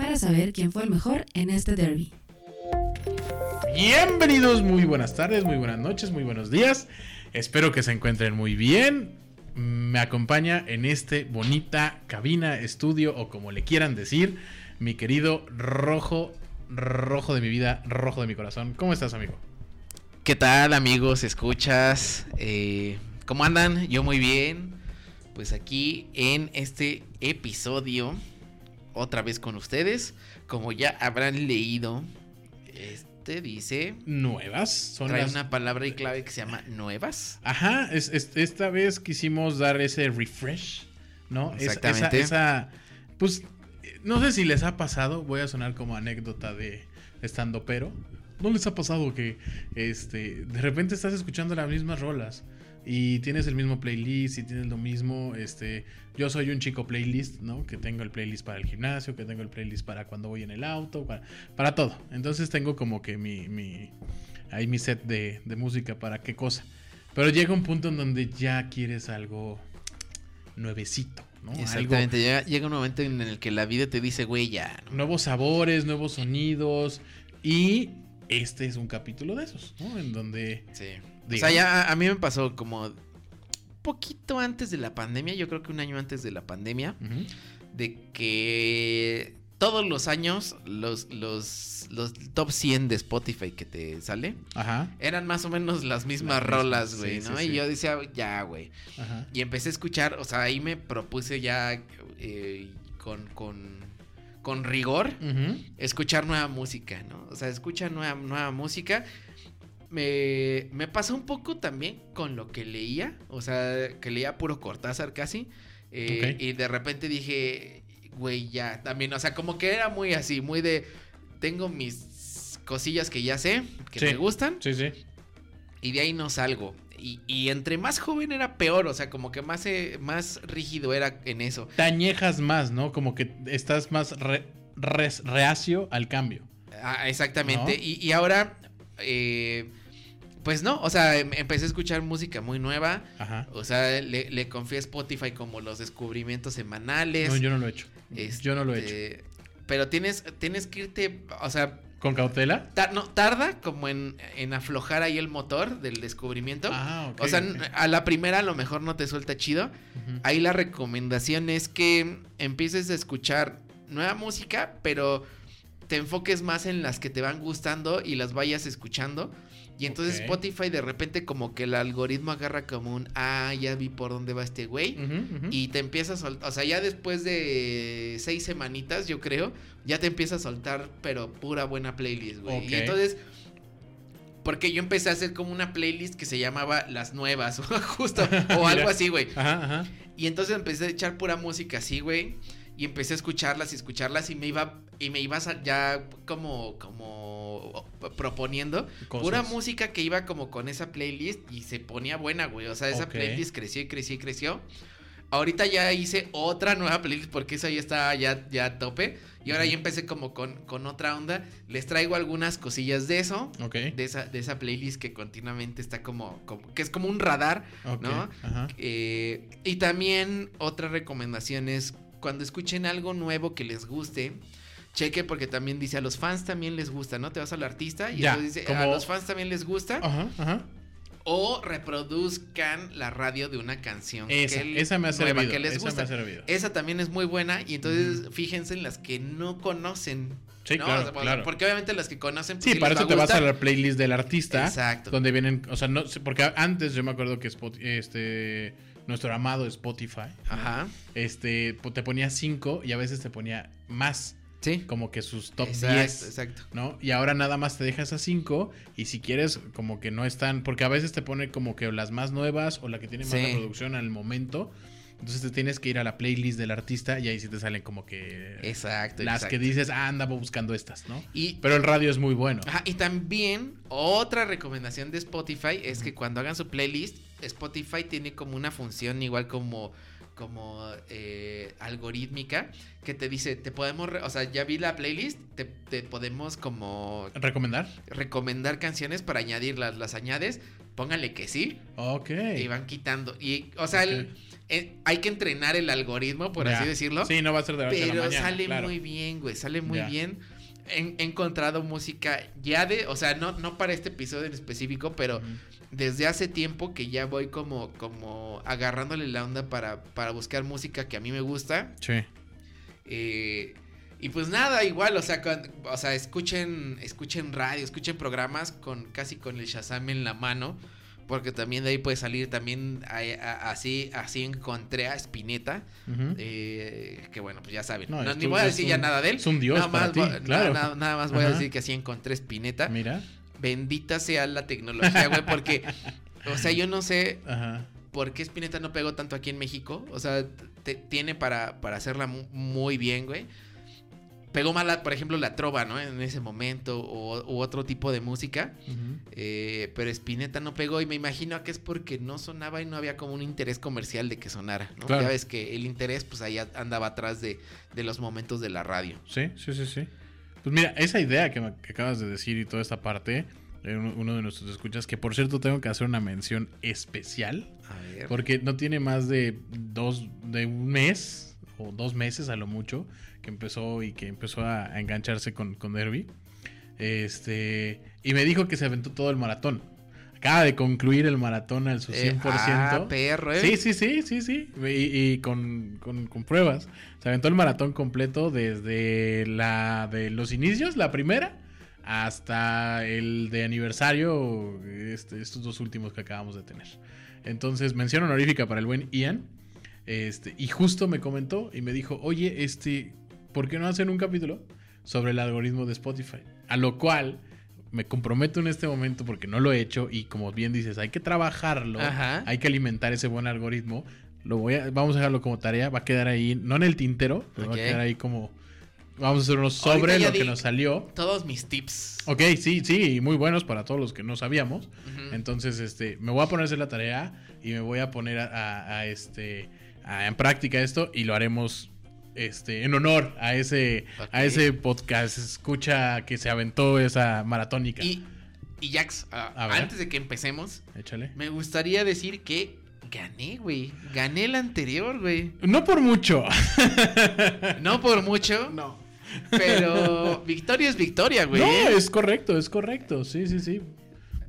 para saber quién fue el mejor en este derby. Bienvenidos, muy buenas tardes, muy buenas noches, muy buenos días. Espero que se encuentren muy bien. Me acompaña en este bonita cabina, estudio o como le quieran decir, mi querido Rojo, Rojo de mi vida, Rojo de mi corazón. ¿Cómo estás, amigo? ¿Qué tal, amigos? ¿Escuchas? Eh, ¿Cómo andan? Yo muy bien. Pues aquí en este episodio, otra vez con ustedes, como ya habrán leído, este dice... Nuevas. Son trae las... una palabra y clave que se llama nuevas. Ajá, es, es- esta vez quisimos dar ese refresh, ¿no? Es- Exactamente. esa, esa- pues, no sé si les ha pasado, voy a sonar como anécdota de estando pero. ¿No les ha pasado que este, de repente estás escuchando las mismas rolas y tienes el mismo playlist y tienes lo mismo? Este, yo soy un chico playlist, ¿no? Que tengo el playlist para el gimnasio, que tengo el playlist para cuando voy en el auto, para, para todo. Entonces tengo como que mi, mi ahí mi set de, de música para qué cosa. Pero llega un punto en donde ya quieres algo nuevecito, ¿no? Algo- Exactamente. Llega, llega un momento en el que la vida te dice, güey, ya. ¿no? nuevos sabores, nuevos sonidos. Y este es un capítulo de esos, ¿no? En donde. Sí. O sea, ya a- mí me pasó como poquito antes de la pandemia, yo creo que un año antes de la pandemia. de que todos los años los, los, los top 100 de Spotify que te sale Ajá. eran más o menos las mismas Las mismas, rolas, güey, sí, ¿no? sí. Y yo decía, ya, güey. Y empecé a escuchar, o sea, ahí me propuse ya eh, con, con, con rigor escuchar nueva música, ¿no? O sea, escucha nueva, nueva música. Me, me pasó un poco también con lo que leía, o sea, que leía puro Cortázar casi. eh. Y de repente dije, güey, ya, también, o sea, como que era muy así, muy de, tengo mis cosillas que ya sé, que Sí. me gustan, Sí, sí. y de ahí no salgo. Y, y entre más joven era peor, o sea, como que más, eh, más rígido era en eso. Te añejas más, ¿no? Como que estás más re- res- reacio al cambio. Ah, exactamente. ¿No? Y, y ahora, eh, pues no, o sea, em- empecé a escuchar música muy nueva. Ajá. O sea, le, le confié a Spotify como los descubrimientos semanales. No, yo no lo he hecho. Este, Yo no lo he hecho. Pero tienes, tienes que irte, o sea, ¿Con cautela? no, tarda como en, en aflojar ahí el motor del descubrimiento. Ah, ok. o sea, a la primera a lo mejor no te suelta chido. Ahí la recomendación es que empieces a escuchar nueva música, pero te enfoques más en las que te van gustando y las vayas escuchando. Y entonces. Spotify de repente como que el algoritmo agarra como un, ah, ya vi por dónde va este güey. Y te empieza a soltar, o sea, ya después de seis semanitas, yo creo, ya te empieza a soltar, pero pura buena playlist, güey. Y entonces, porque yo empecé a hacer como una playlist que se llamaba Las Nuevas, justo, o algo así, güey. Ajá, ajá. Y entonces empecé a echar pura música así, güey. Y empecé a escucharlas y escucharlas y me iba y me iba sa- ya como como proponiendo Cosas. pura música que iba como con esa playlist y se ponía buena, güey. O sea, esa playlist creció y creció y creció. Ahorita ya hice otra nueva playlist porque esa ya está ya, ya a tope. Y ahora ya empecé como con, con otra onda. Les traigo algunas cosillas de eso. Ok. De esa, de esa playlist que continuamente está como, como que es como un radar. ok, ¿no? Eh, y también otra recomendación es cuando escuchen algo nuevo que les guste, cheque porque también dice a los fans también les gusta, ¿no? Te vas al artista y Ya, entonces dice como- a los fans también les gusta Ajá, ajá. o reproduzcan la radio de una canción Esa, que- esa me ha servido. que les esa gusta. me ha servido. Esa también es muy buena y entonces fíjense en las que no conocen. Sí, ¿no? claro, O sea, claro. Porque obviamente las que conocen pues, Sí, sí para eso te vas a la playlist del artista. Exacto. Donde vienen, o sea, no sé, porque antes yo me acuerdo que Spot- este nuestro amado Spotify, Ajá. este po- te ponía 5 y a veces te ponía más, Sí. como que sus top exacto, 10, exacto. ¿no? Y ahora nada más te deja esas 5 y si quieres como que no están, porque a veces te pone como que las más nuevas o la que tiene más Sí. reproducción al momento. Entonces te tienes que ir a la playlist del artista y ahí sí te salen como que Exacto. las exacto. que dices, ah, andaba buscando estas, ¿no? Y, Pero el radio es muy bueno. ajá, y también otra recomendación de Spotify es que cuando hagan su playlist, Spotify tiene como una función igual como como eh, algorítmica que te dice, te podemos, o sea, ya vi la playlist, te, te podemos como ¿Recomendar? recomendar canciones para añadirlas, las añades, póngale que sí, Ok. y van quitando. Y, o sea, el-. Eh, hay que entrenar el algoritmo, por así decirlo. Sí, no va a ser de la noche a la Pero mañana, sale claro. muy bien, güey. Sale muy bien. He, he encontrado música ya de, o sea, no, no para este episodio en específico, pero desde hace tiempo que ya voy como, como agarrándole la onda para, para buscar música que a mí me gusta. Sí. Eh, y pues nada, igual, o sea, con- o sea, escuchen, escuchen radio, escuchen programas con casi con el Shazam en la mano. Porque también de ahí puede salir también a- a- así, así encontré a Spinetta. Eh, que bueno, pues ya saben. No, ni voy a decir ya nada de él. es un dios nada más, ti, voy- claro. nada, nada más voy a decir que así encontré Spinetta. Mira. Bendita sea la tecnología, güey, porque, o sea, yo no sé Ajá. por qué Spinetta no pegó tanto aquí en México. O sea, te- tiene para, para hacerla mu- muy bien, güey. Pegó mal, por ejemplo, la trova, ¿no? En ese momento, o, u otro tipo de música. Eh, pero Spinetta no pegó y me imagino que es porque no sonaba y no había como un interés comercial de que sonara, ¿no? Claro. Ya ves que el interés, pues ahí andaba atrás de, de los momentos de la radio. Sí, sí, sí, sí. Pues mira, esa idea que, me- que acabas de decir y toda esta parte, eh, uno uno de nuestros escuchas, que por cierto tengo que hacer una mención especial, A ver. porque no tiene más de dos, de un mes o dos meses a lo mucho, que empezó y que empezó a, a engancharse con, con Derby. Este, y me dijo que se aventó todo el maratón. Acaba de concluir el maratón al su 100%. Eh, ah, perro, ¿eh? Sí, sí, sí, sí, sí. Y, y con, con- con pruebas. Se aventó el maratón completo desde la de los inicios, la primera, hasta el de aniversario, este, estos dos últimos que acabamos de tener. Entonces, mención honorífica para el buen Ian. Este, y justo me comentó y me dijo, oye, este, ¿por qué no hacen un capítulo sobre el algoritmo de Spotify? A lo cual me comprometo en este momento porque no lo he hecho y como bien dices, hay que trabajarlo, Ajá. hay que alimentar ese buen algoritmo. Lo voy a, vamos a dejarlo como tarea, va a quedar ahí, no en el tintero, pero va a quedar ahí como vamos a hacer unos sobre lo que nos salió. Todos mis tips. Ok, sí, sí, muy buenos para todos los que no sabíamos. Entonces, este, me voy a poner a hacer la tarea y me voy a poner a, a- a, este, a- en práctica esto y lo haremos, este, en honor a ese, a ese podcast escucha que se aventó esa maratónica. Y, y Jax, ah, antes de que empecemos, Échale. me gustaría decir que gané, güey. Gané el anterior, güey. No por mucho. No por mucho, No. pero victoria es victoria, güey. No, ¿eh? es correcto, es correcto. Sí, sí, sí.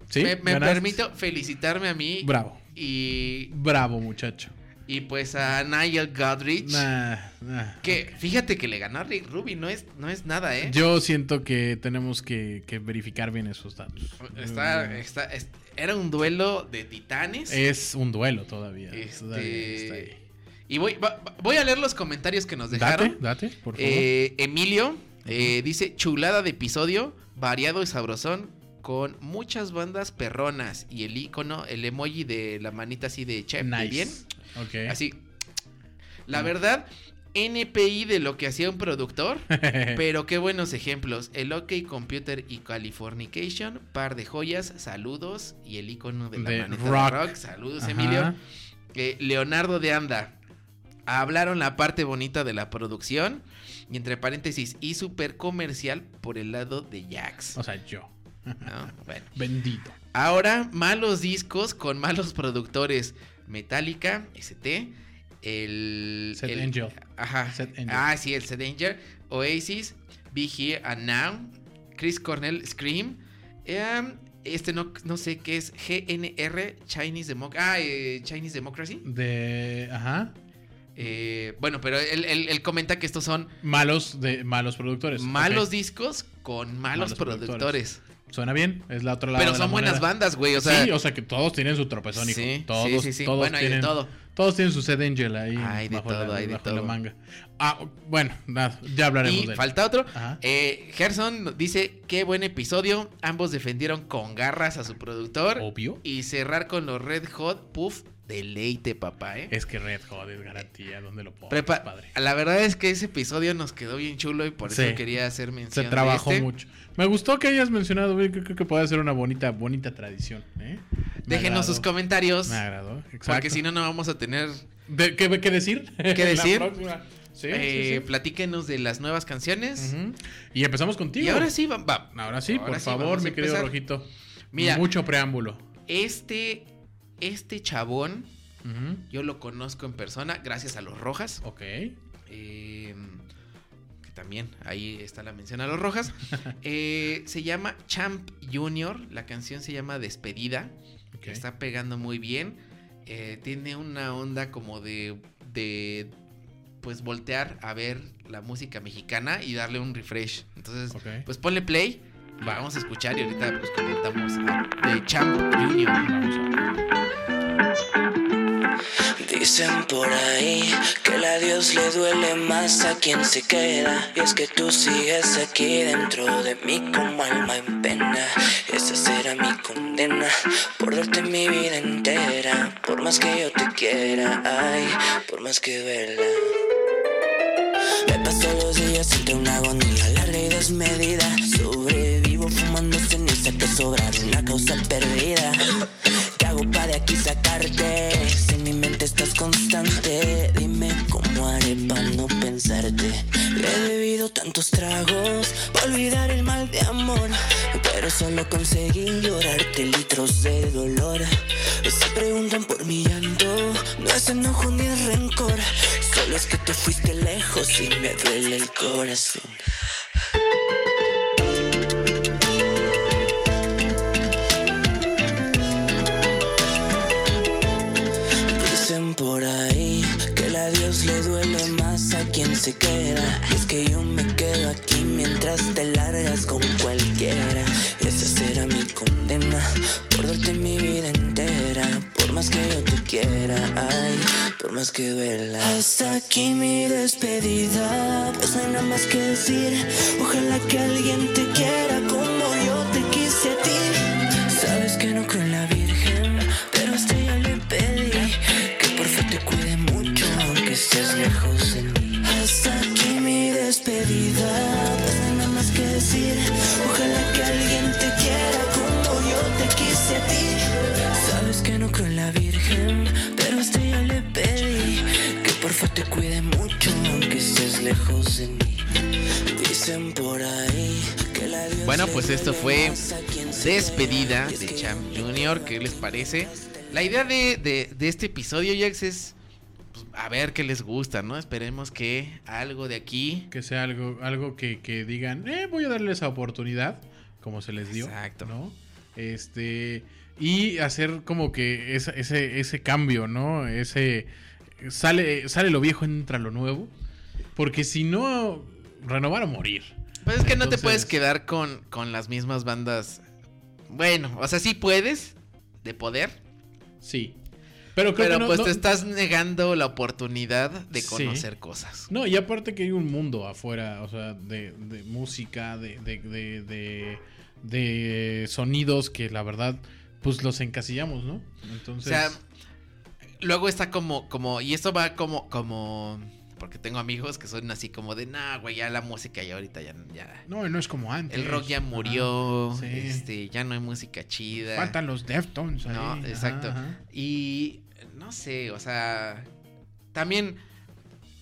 Sí, me me permito felicitarme a mí Bravo. y, Bravo, muchacho. Y pues a Nigel Godrich. Nah, nah. Que fíjate que le ganó a Rick Ruby, no es, no es nada, ¿eh? Yo siento que tenemos que, que verificar bien esos datos. Está, está, es- era un duelo de titanes. Es un duelo todavía. Este, Todavía está ahí. Y voy, voy a leer los comentarios que nos dejaron. Date, date, por favor. Eh, Emilio eh, dice chulada de episodio, variado y sabrosón, con muchas bandas perronas y el icono, el emoji de la manita así de chef, nice. bien, Ok. así. La Mm. verdad, NPI de lo que hacía un productor, pero qué buenos ejemplos. El OK Computer y Californication, par de joyas, saludos y el icono de la De rock. de rock, saludos Ajá. Emilio. Eh, Leonardo de Anda. Hablaron la parte bonita de la producción. Y entre paréntesis, y súper comercial por el lado de Jax. O sea, yo. ¿no? Bueno. Bendito. Ahora, malos discos con malos productores. Metallica, ST. El. Set el- Angel. Ajá. Set Angel. Ah, sí, el Set Angel. Oasis. Be Here and Now. Chris Cornell, Scream. em, este no, no sé qué es. GNR, Chinese Democracy. Ah, eh, Chinese Democracy. De. Ajá. Eh, bueno, pero él, él- él comenta que estos son Malos de malos productores. malos discos con malos, Malos productores. Suena bien. Es la otra lado Pero de la son buenas moneda. bandas, güey. O sea, sí, o sea que todos tienen su tropezón, hijo. sí, todos, sí, sí, sí. todos Bueno, hay de tienen, todo. Todos tienen su Set Angel ahí. Hay de bajo todo, la, hay de bajo la todo. manga. Ah, bueno, nada, ya hablaremos Y de él. falta otro. Ajá. Eh, Gerson dice: Qué buen episodio. Ambos defendieron con garras a su productor. Obvio. Y cerrar con los Red Hot Puff deleite, papá, ¿eh? Es que Red Hot es garantía, ¿dónde lo pongo? Prepa- padre. La verdad es que ese episodio nos quedó bien chulo y por eso quería hacer mención. Se de trabajó este. mucho. Me gustó que hayas mencionado, creo, creo que puede ser una bonita, bonita tradición. ¿eh? Me Déjenos agradó. sus comentarios. Me agradó, exacto. Porque si no, no vamos a tener. De- ¿qué, qué decir? ¿Qué decir? Sí, eh, sí, sí. Platíquenos de las nuevas canciones. Y empezamos contigo. Y ahora sí, va. va. Ahora sí, Ahora por favor, mi querido. Rojito. Mira. Mucho preámbulo. Este. Este chabón, yo lo conozco en persona gracias a los Rojas. Ok. eh, que también ahí está la mención a los Rojas. Eh, se llama Champ Junior. La canción se llama Despedida. ok. Está pegando muy bien. Eh, tiene una onda como de, de, pues voltear a ver la música mexicana y darle un refresh. Entonces, pues ponle play. Va. Vamos a escuchar y ahorita pues comentamos de Champ Junior. Dicen por ahí que el adiós le duele más a quien se queda. Y es que tú sigues aquí dentro de mí como alma en pena. Esa será mi condena por darte mi vida entera. Por más que yo te quiera, ay, por más que duela. Me paso los días entre una agonía larga y desmedida. Fumando ceniza que sobrar una causa perdida. ¿Qué hago para de aquí sacarte? Si en mi mente estás constante, dime cómo haré para no pensarte. He bebido tantos tragos para olvidar el mal de amor, pero solo conseguí llorarte litros de dolor. Se preguntan por mi llanto, no es enojo ni rencor, solo es que te fuiste lejos y me duele el corazón. Y es que yo me quedo aquí mientras te largas con cualquiera. Esa será mi condena por darte mi vida entera. Por más que yo te quiera, ay, por más que duela. Hasta aquí mi despedida, pues no hay nada más que decir. Ojalá que alguien te quiera como yo te quise a ti. Sabes que no creo en la Virgen, pero hasta ella le pedí que por favor te cuide mucho, aunque estés lejos lejos de mí. Dicen por ahí que la Dios Bueno, pues esto fue Despedida de Champ Junior. ¿Qué les parece? La idea de, de- de este episodio, Jax, es pues, a ver qué les gusta, ¿no? Esperemos que algo de aquí. Que sea algo, algo que, que digan, eh, voy a darle esa oportunidad, como se les dio. Exacto. ¿no? Este. Y hacer como que ese, ese cambio, ¿no? Ese. Sale, sale lo viejo, entra lo nuevo. Porque si no, renovar o morir. Pues es que no te puedes quedar con, con las mismas bandas. Bueno, o sea, sí puedes, de poder, Sí. Pero creo pero que no, pues no- te estás negando la oportunidad de Sí. conocer cosas. No, y aparte que hay un mundo afuera, o sea, de, de música, de, de, de, sonidos que la verdad, pues los encasillamos, ¿no? O Entonces, sea, luego está como, como, y esto va como, como, porque tengo amigos que son así como de, nah, güey, ya la música ya ahorita ya, ya, no, no es como antes. el rock ya murió, sí. este, ya no hay música chida. Faltan los Deftones ahí. No, exacto. ajá. Y no sé, o sea, también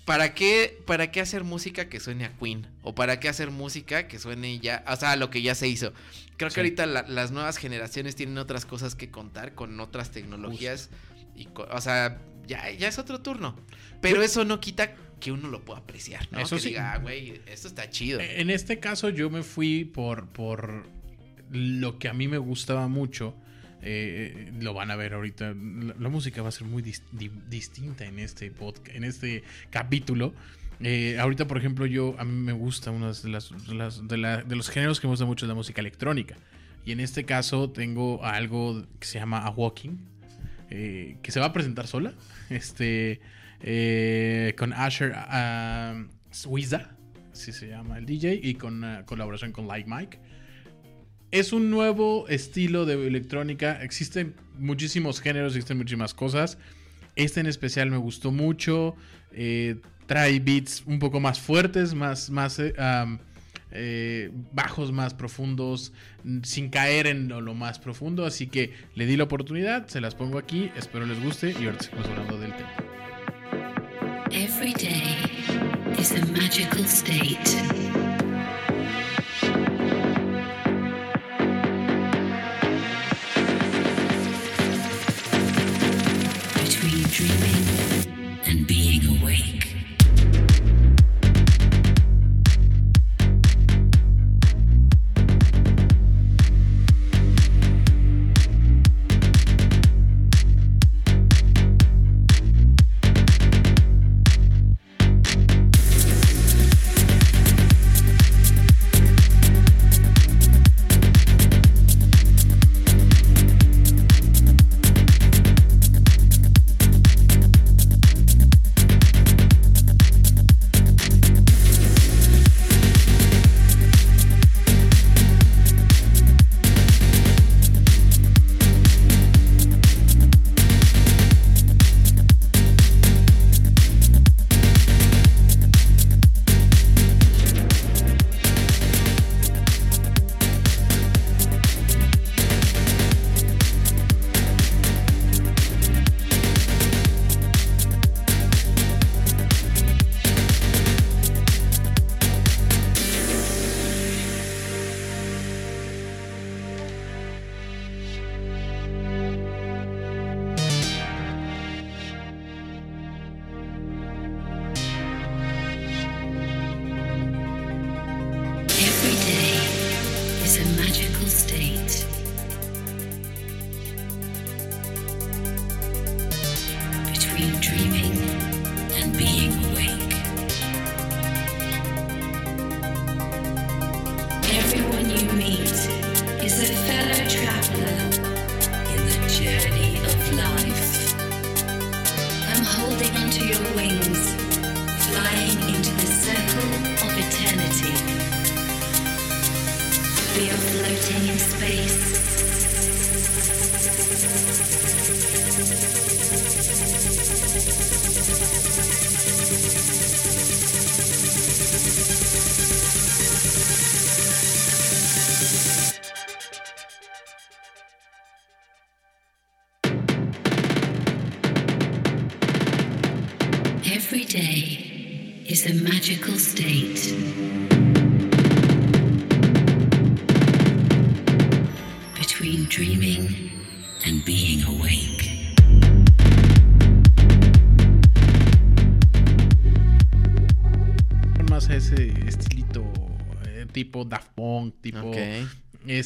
¿para qué para qué hacer música que suene a Queen o para qué hacer música que suene ya, o sea, lo que ya se hizo? Creo Sí. que ahorita la- las nuevas generaciones tienen otras cosas que contar con otras tecnologías y o sea, ya ya es otro turno. Pero eso no quita que uno lo pueda apreciar, ¿no? Eso que sí. diga, "Ah, güey, esto está chido. En este caso yo me fui por, por lo que a mí me gustaba mucho. eh, lo van a ver ahorita. La, la música va a ser muy dis- di- distinta en este podcast, en este capítulo. Eh, ahorita, por ejemplo, yo a mí me gusta uno de, las, de las- de la- de los géneros que me gusta mucho es la música electrónica. Y en este caso tengo algo que se llama A Walking, eh, que se va a presentar sola. Este, eh, con Asher ah, Swiza, así se llama el DJ, y con ah, colaboración con Like Mike. Es un nuevo estilo de electrónica. Existen muchísimos géneros, existen muchísimas cosas. Este en especial me gustó mucho. eh, trae beats un poco más fuertes, más, más eh, eh, bajos, más profundos, sin caer en lo, más profundo. Así que le di la oportunidad, se las pongo aquí, espero les guste y ahorita seguimos hablando del tema. Every day is a magical state. Between dreaming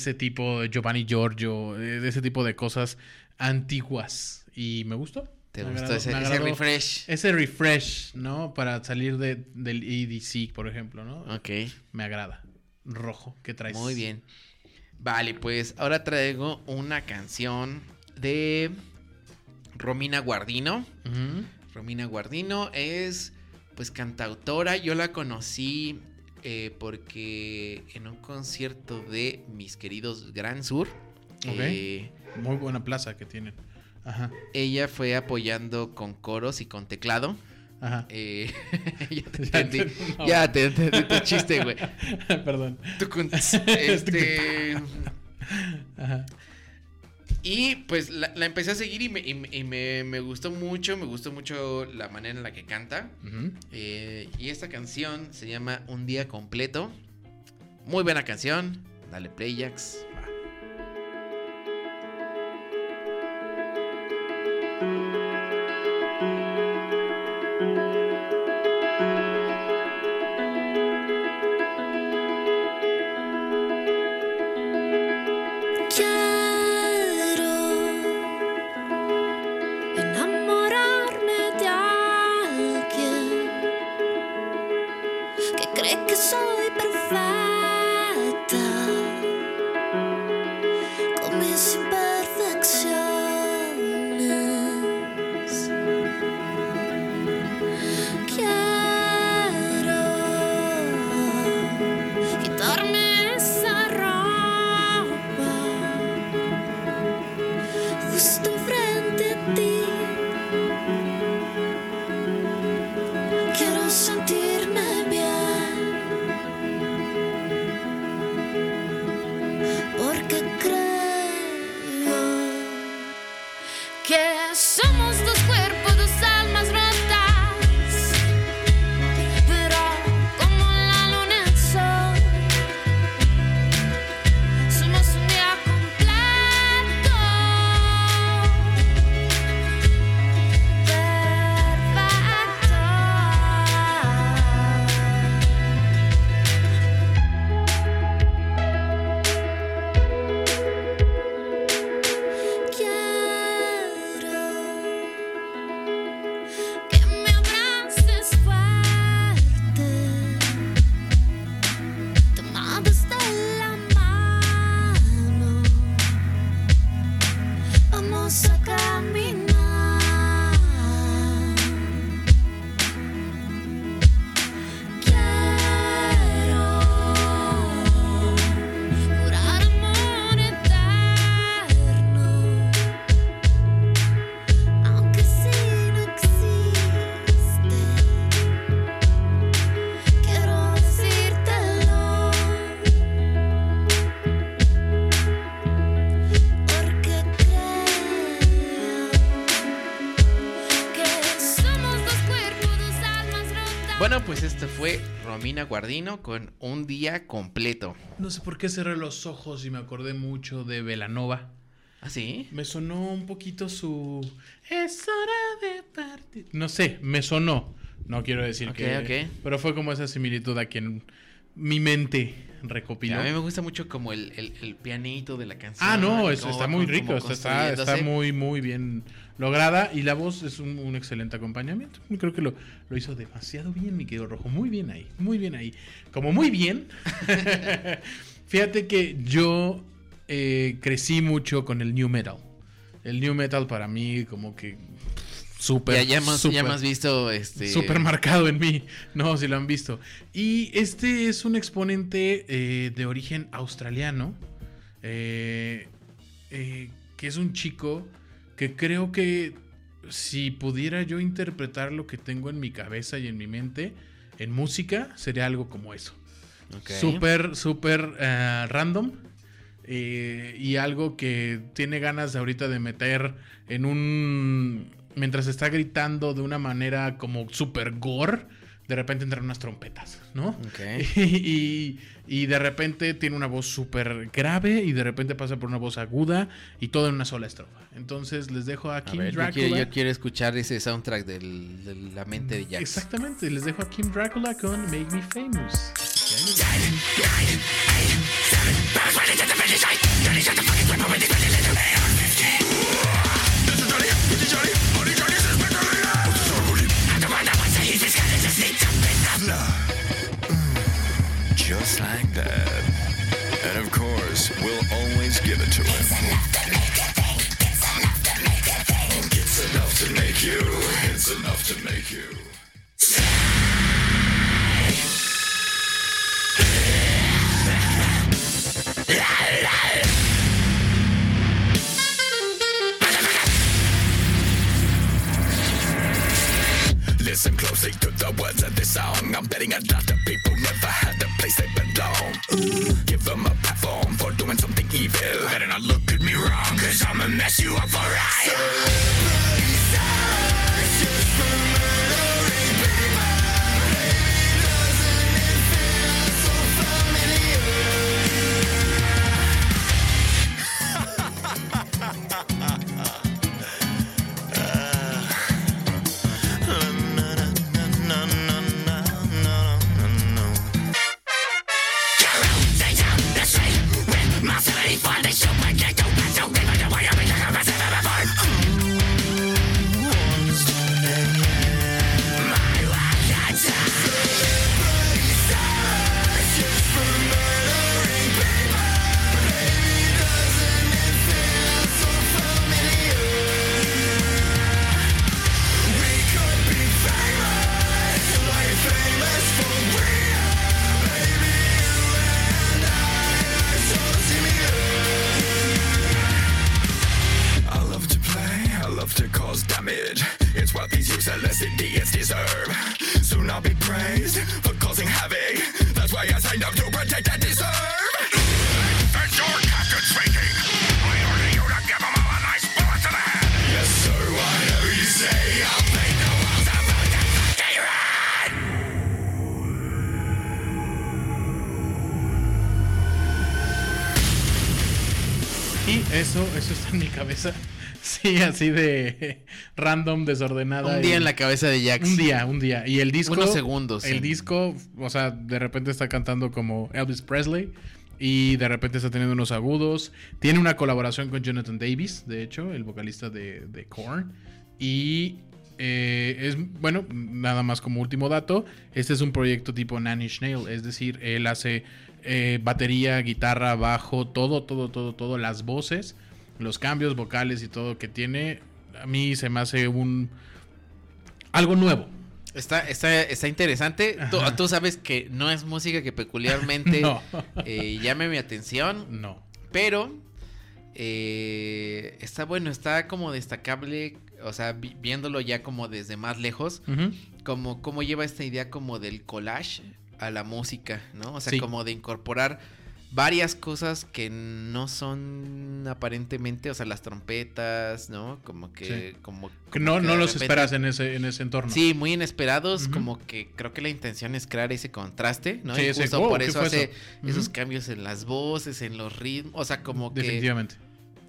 ese tipo de Giovanni Giorgio, eh, de ese tipo de cosas antiguas. Y me gustó. ¿Te Me gustó ese, refresh? Ese refresh, ¿no? Para salir de, del EDC, por ejemplo, ¿no? Ok. Me agrada. Rojo, ¿qué traes? Muy bien. Vale, pues ahora traigo una canción de Romina Guardino. Romina Guardino es pues cantautora. Yo la conocí eh, porque en un concierto de mis queridos Gran Sur. Eh, Muy buena plaza que tienen. Ajá, ella fue apoyando con coros y con teclado. ajá. Eh, ya te entendí. no. Ya te entendí tu chiste, güey. Perdón. Este. Ajá. Y pues la, la empecé a seguir y, me, y me- y me- me gustó mucho, me gustó mucho la manera en la que canta. Eh, y esta canción se llama Un día completo. Muy buena canción. Dale play, Jax. Fue Romina Guardino con Un Día Completo. No sé por qué cerré los ojos y me acordé mucho de Velanova. ¿Ah, sí? Me sonó un poquito su. Es hora de partir. No sé, me sonó. No quiero decir Ok, que. ok. Pero fue como esa similitud a quien mi mente recopiló. A mí me gusta mucho como el, el- el pianito de la canción. Ah, no, eso está muy rico. Está, está, muy, muy bien lograda. Y la voz es un, un excelente acompañamiento. Creo que lo, lo hizo demasiado bien, mi querido Rojo. Muy bien ahí, muy bien ahí. Como muy bien. Fíjate que yo eh, crecí mucho con el new metal. El new metal para mí, como que súper. Ya, ya, ya hemos visto este. Súper marcado en mí. No, si lo han visto. Y este es un exponente eh, de origen australiano. eh, eh, que es un chico que creo que si pudiera yo interpretar lo que tengo en mi cabeza y en mi mente en música, sería algo como eso. Ok. Súper, súper eh, random. eh, y algo que tiene ganas ahorita de meter en un. Mientras está gritando de una manera como súper gore, de repente entran unas trompetas, ¿no? Ok. Y, y de repente tiene una voz súper grave y de repente pasa por una voz aguda y todo en una sola estrofa. Entonces les dejo a A Kim ver, yo Dracula. quiero, yo quiero escuchar ese soundtrack del- de la mente de Jax. Exactamente, les dejo a Kim Dracula con Make Me Famous. Just like that. And of course, we'll always give it to him. It's enough to make you. It's enough to make you. Listen closely to the words of this song. I'm betting a lot of people never had the place they belong. Ooh, give them a platform for doing something evil. Better not look at me wrong, cause I'ma mess you up for right. Así de random, desordenada. Un día y- en la cabeza de Jax. Un día, un día. Y el disco. Unos segundos, El sí. disco, o sea, de repente está cantando como Elvis Presley. Y de repente está teniendo unos agudos. Tiene una colaboración con Jonathan Davis, de hecho, el vocalista de, de Korn. Y eh, es, bueno, nada más como último dato. Este es un proyecto tipo Nanny Snail. Es decir, él hace eh, batería, guitarra, bajo, todo, todo, todo, todo. Las voces, los cambios vocales y todo que tiene. A mí se me hace un. Algo nuevo. Está, está, está interesante. Tú, sabes que no es música que peculiarmente No. eh, llame mi atención, No. pero eh, está bueno, está como destacable, o sea, vi- viéndolo ya como desde más lejos, Ujú. como cómo lleva esta idea como del collage a la música, ¿no? O sea, Sí. como de incorporar varias cosas que no son aparentemente, o sea, las trompetas, ¿no? Como que... Como, Que no, que no los repente- esperas en ese, en ese entorno. Sí, muy inesperados, como que creo que la intención es crear ese contraste, ¿no? Sí, y ese, justo "Wow, por ¿qué eso hace eso?" Ujú. esos cambios en las voces, en los ritmos, o sea, como que Definitivamente.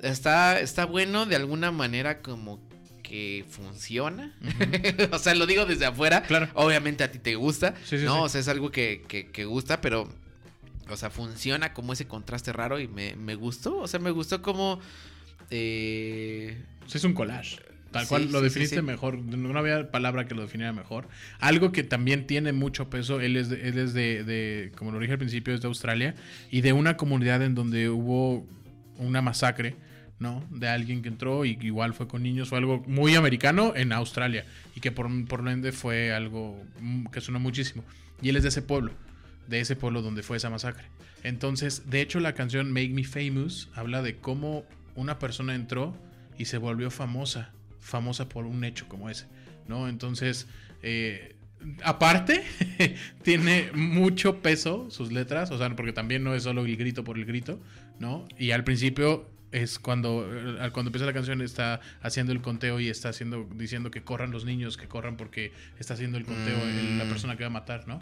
está, está bueno de alguna manera como que funciona. o sea, lo digo desde afuera. Claro. Obviamente a ti te gusta. Sí, sí, no, o sea, es algo que, que- que gusta, pero. O sea, funciona como ese contraste raro y me, me gustó. O sea, me gustó como. eh, es un collage. Tal Sí, cual lo sí, definiste sí, mejor. No había palabra que lo definiera mejor. Algo que también tiene mucho peso. Él es, de, él es de, de, como lo dije al principio, es de Australia. Y de una comunidad en donde hubo una masacre, ¿no? De alguien que entró y igual fue con niños. Fue algo muy americano en Australia. Y que por, por lo ende fue algo mm, que sonó muchísimo. Y él es de ese pueblo. De ese pueblo donde fue esa masacre. Entonces, de hecho, la canción Make Me Famous habla de cómo una persona entró y se volvió famosa, famosa por un hecho como ese, ¿no? Entonces, eh, aparte, tiene mucho peso sus letras, o sea, porque también no es solo el grito por el grito, ¿no? Y al principio es cuando, eh, cuando empieza la canción está haciendo el conteo y está haciendo, diciendo que corran los niños, que corran porque está haciendo el conteo el- la Mm. persona que va a matar, ¿no?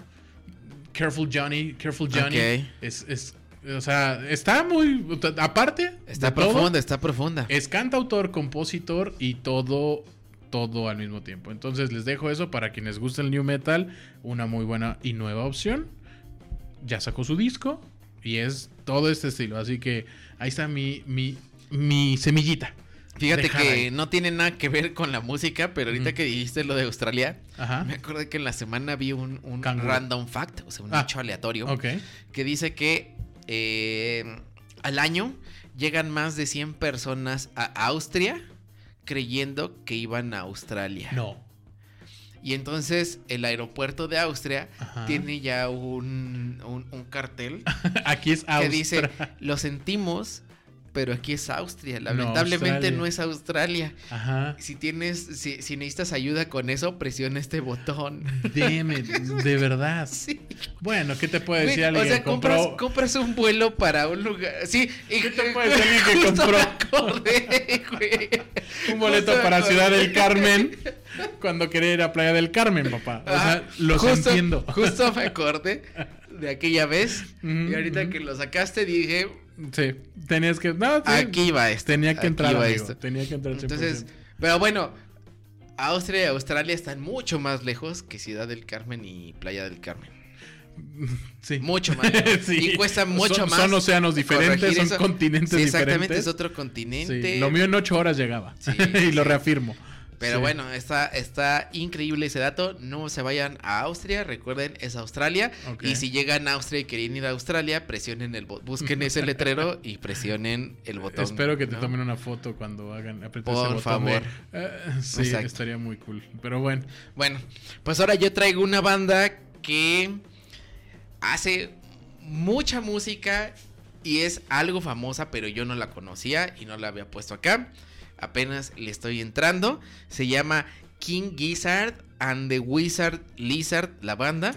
Careful Johnny, Careful Johnny. Es, es, o sea, está muy. Aparte. está todo, profunda, está profunda. es cantautor, compositor y todo. Todo al mismo tiempo. Entonces les dejo eso para quienes gusta el new metal. Una muy buena y nueva opción. Ya sacó su disco. Y es todo este estilo. Así que ahí está mi, mi, mi semillita. Fíjate Dejar que ahí. no tiene nada que ver con la música, pero ahorita que dijiste lo de Australia, Ajá. me acordé que en la semana vi un, random fact, o sea, un Ah. hecho aleatorio, que dice que eh, al año llegan más de 100 personas a Austria creyendo que iban a Australia. No. Y entonces el aeropuerto de Austria Ajá. tiene ya un, un- un cartel Aquí es que Austria. dice, lo sentimos, pero aquí es Austria. Lamentablemente no es Australia. Ajá. Si tienes, si, si necesitas ayuda con eso, presiona este botón. Deme, de verdad. Sí. Bueno, ¿qué te puede decir alguien o sea, que compró? compras, compras un vuelo para un lugar. Sí, y ¿Qué te puede decir alguien que compró? me acordé, güey. un boleto Justo para. Ciudad del Carmen cuando quería ir a Playa del Carmen, papá. O sea, Ajá, los justo- entiendo. Justo me acordé de aquella vez. Y ahorita que lo sacaste dije, Sí, tenías que. No, sí, aquí va esto. Tenía que entrar, amigo, esto. Tenía que entrar 100%. Entonces, pero bueno, Austria y Australia están mucho más lejos que Ciudad del Carmen y Playa del Carmen. sí. Mucho más. Sí. Y cuesta mucho Son- más. Son océanos diferentes, son eso. continentes Sí, exactamente, diferentes. es otro Sí, continente. Lo mío en ocho horas llegaba. Sí, y lo reafirmo. Pero Sí. bueno, está, está increíble ese dato. No se vayan a Austria, recuerden, es Australia. Y si llegan a Austria y quieren ir a Australia, presionen el botón, busquen ese letrero y presionen el botón. Espero que te tomen una foto cuando hagan apretes Por ese botón de- favor. Eh, sí, Exacto. estaría muy cool. Pero bueno, Bueno, pues ahora yo traigo una banda que hace mucha música y es algo famosa, pero yo no la conocía y no la había puesto acá. Apenas le estoy entrando. Se llama King Gizzard and the Wizard Lizard, la banda.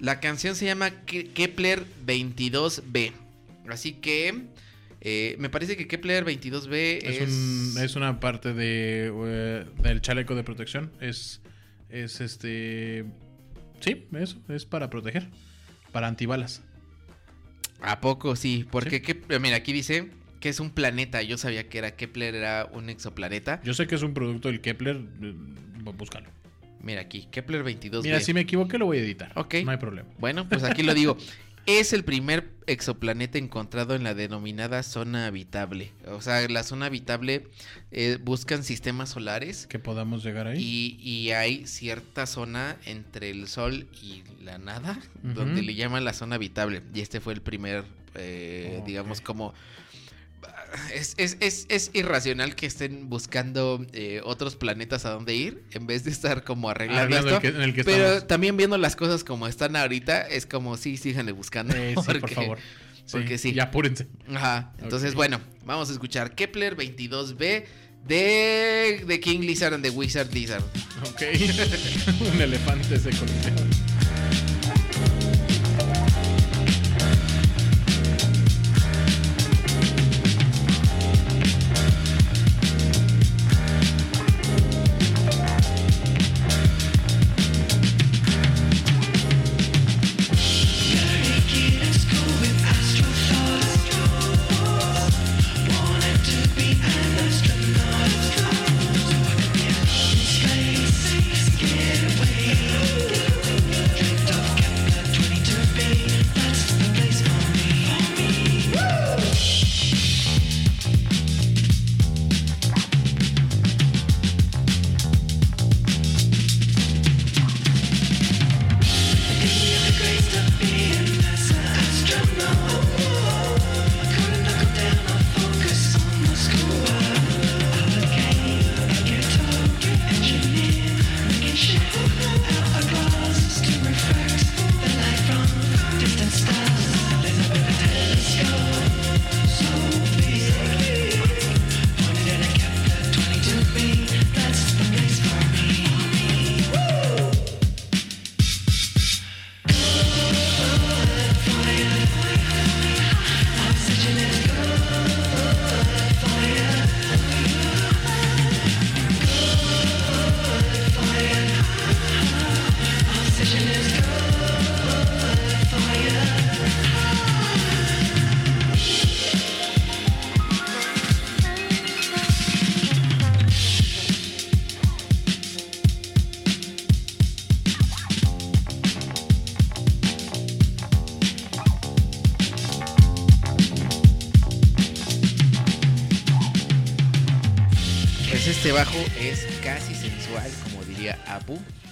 La canción se llama Ke- Kepler 22b. Así que eh, me parece que Kepler 22b es, es, un- es una parte de eh, del chaleco de protección. Es, es este. Sí, eso, es para proteger. Para antibalas. ¿A poco sí? Porque Kep- mira, aquí dice que es un planeta. Yo sabía que era Kepler era un exoplaneta. Yo sé que es un producto del Kepler. eh, Búscalo. Mira aquí, Kepler 22b. Mira, si me equivoqué, lo voy a editar. Ok. No hay problema. Bueno, pues aquí lo digo. Es el primer exoplaneta encontrado en la denominada zona habitable. O sea, la zona habitable eh, buscan sistemas solares Que podamos llegar ahí. y, y hay cierta zona entre el Sol y la nada donde le llaman la zona habitable. Y este fue el primer, eh, digamos, como... Es, es- es- es irracional que estén buscando eh, otros planetas a donde ir en vez de estar como arreglando Arreglando esto. el que- en el que Pero estamos. también viendo las cosas como están ahorita, es como sí, síganle buscando. Eh, sí, por favor. porque sí. Y apúrense. Ajá. Entonces, bueno, vamos a escuchar Kepler 22b de, de King Lizard and the Wizard Lizard. Ok. Un elefante se coliseo.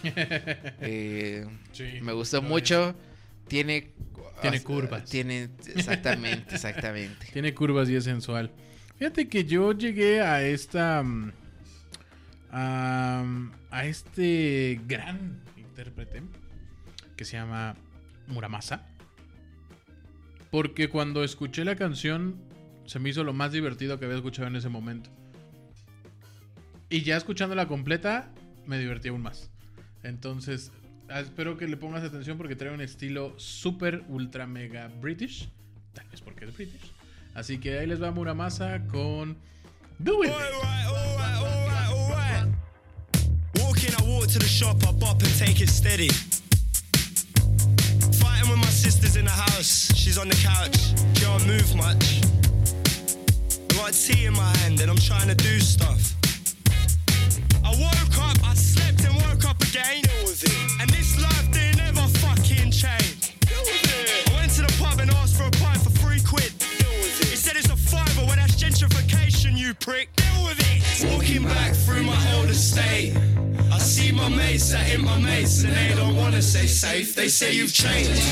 Eh, Sí, me gustó mucho. Tiene. Tiene sea, curvas. Tiene. Exactamente, exactamente. Tiene curvas y es sensual. Fíjate que yo llegué a esta. mm, A, a este gran intérprete que se llama Muramasa. Porque cuando escuché la canción se me hizo lo más divertido que había escuchado en ese momento. Y ya escuchándola completa me divertí aún más. Entonces, ah, espero que le pongas atención porque trae un estilo súper, ultra, mega british. Tal vez porque es british. Así que ahí les va Muramasa con Do It. Walking, I walk to the shop, I bop and take it steady. Fighting with my sisters in the house, she's on the couch, can't move much. Got tea in my hand and I'm trying to do stuff. I woke up, I slept and woke up again. And this life didn't ever fucking change. I went to the pub and asked for a pint for three quid. He said it's a fiver, well that's gentrification, you prick. Deal with it. Walking back through my old estate. I see my mates that hit my mates and they don't wanna say safe. They say you've changed.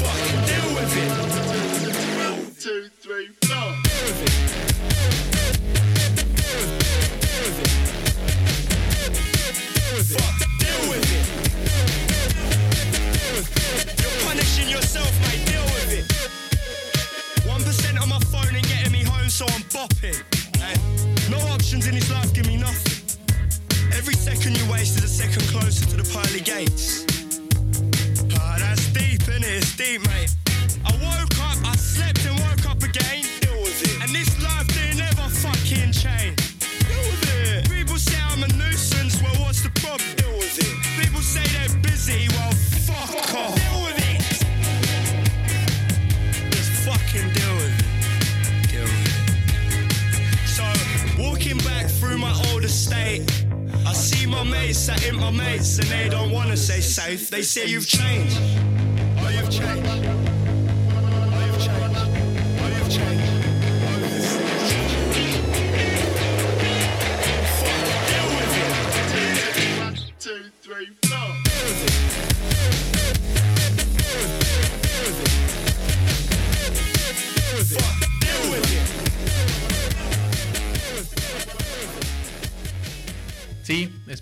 Fucking deal with it. Two, three, four. You're punishing yourself, mate. Deal with it. One percent on my phone and getting me home, so I'm bopping. No options in this life give me nothing. Every second you waste is a second closer to the pearly gates. Safe. They say you've changed. Oh, you've changed.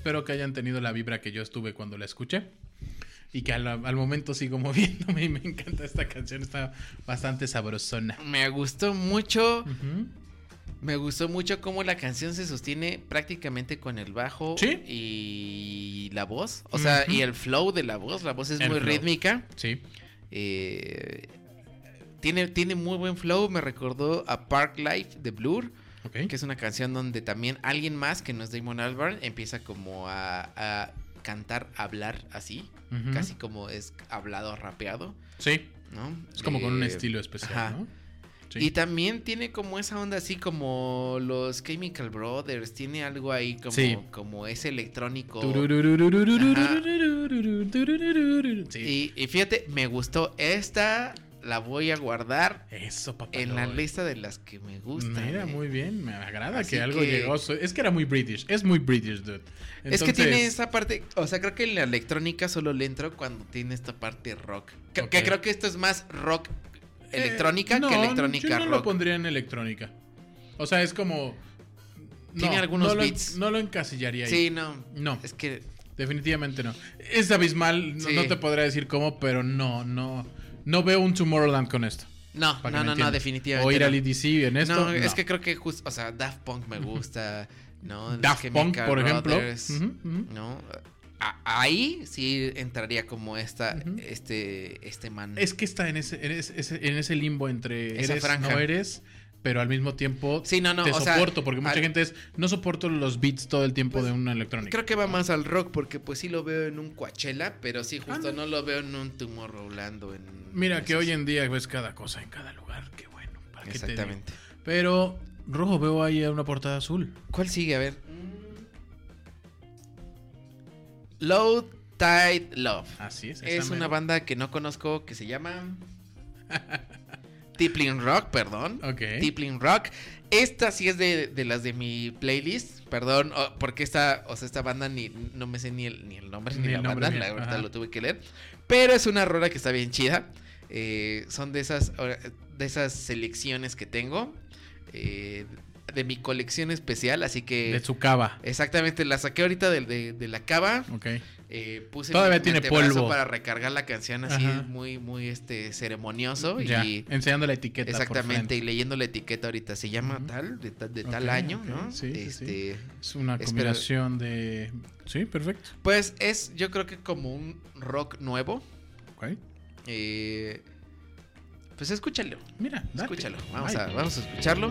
Espero que hayan tenido la vibra que yo estuve cuando la escuché. Y que al, al momento sigo moviéndome y me encanta esta canción, está bastante sabrosona. Me gustó mucho. Me gustó mucho cómo la canción se sostiene prácticamente con el bajo Sí. y la voz. O sea, y el flow de la voz. La voz es El muy flow. rítmica. Sí. Eh, tiene, tiene muy buen flow. Me recordó a Park Life de Blur. Que es una canción donde también alguien más que no es Damon Albarn empieza como a, a cantar, hablar así. Casi como es hablado, rapeado. Sí. ¿no? Es como con un Eh, estilo especial, ajá. ¿no? Sí. Y también tiene como esa onda así como los Chemical Brothers, tiene algo ahí como, Sí. como ese electrónico. Sí. Y, y fíjate, me gustó esta, la voy a guardar Eso, papá. en la lista de las que me gustan. Mira, eh. muy bien, me agrada Así que algo que- llegó. Es que era muy British, es muy British, dude. Es que tiene esa parte, o sea, creo que en la electrónica solo le entro cuando tiene esta parte rock. Que, creo que esto es más rock Eh, electrónica no, que electrónica Yo no lo pondría en electrónica. O sea, es como. Tiene no, algunos no lo- no lo encasillaría ahí. Sí, no. No. Es que Definitivamente no. Es abismal, no, Sí. no te podrá decir cómo, pero no, no. No veo un Tomorrowland con esto. no, que no, no, no, definitivamente. O ir no. al EDC en esto. No, no. es que creo que justo, o sea, Daft Punk me gusta, ¿no? Daft Punk, Chemical por ejemplo. Brothers. ¿no? A- ahí sí entraría como esta, este, este man. Es que está en ese, en ese, ese- en ese limbo entre Esa eres, franja. no eres, pero al mismo tiempo Sí, no, no, te sea, soporto, porque mucha al- gente es, no soporto los beats todo el tiempo de una electrónica. Creo que va más al rock porque pues sí lo veo en un Coachella, pero sí justo Ah, no lo veo en un Tomorrowland o en... Mira que hoy en día ves cada cosa en cada lugar, qué bueno. ¿para qué te digo? Exactamente. Pero, rojo, veo ahí una portada azul. ¿Cuál sigue? A ver. Low Tide Love. Así es. Es una banda que no conozco que se llama... Tippling Rock, perdón. Ok. Tippling Rock. Esta sí es de, de las de mi playlist. Perdón, porque esta, o sea, esta banda ni no me sé ni el, ni el nombre ni, Ni la el nombre, banda. La verdad lo tuve que leer. Pero es una rola que está bien chida. Eh, son de esas, de esas selecciones que tengo. eh, de mi colección especial. Así que. De su cava. Exactamente, la saqué ahorita de, de- de la cava. Ok. eh, puse Todavía mi- tiene polvo. para recargar la canción así Ajá. muy, muy este ceremonioso. Ya. Y Enseñando la etiqueta. exactamente, y leyendo la etiqueta ahorita. Se llama Ujú. tal, de, ta- de tal año, ¿no? sí, sí, sí. este, Es una combinación de. Sí, perfecto. Pues es, yo creo que como un rock nuevo. Ok. eh, pues escúchalo. Mira, date. Escúchalo. Vamos a, vamos a escucharlo.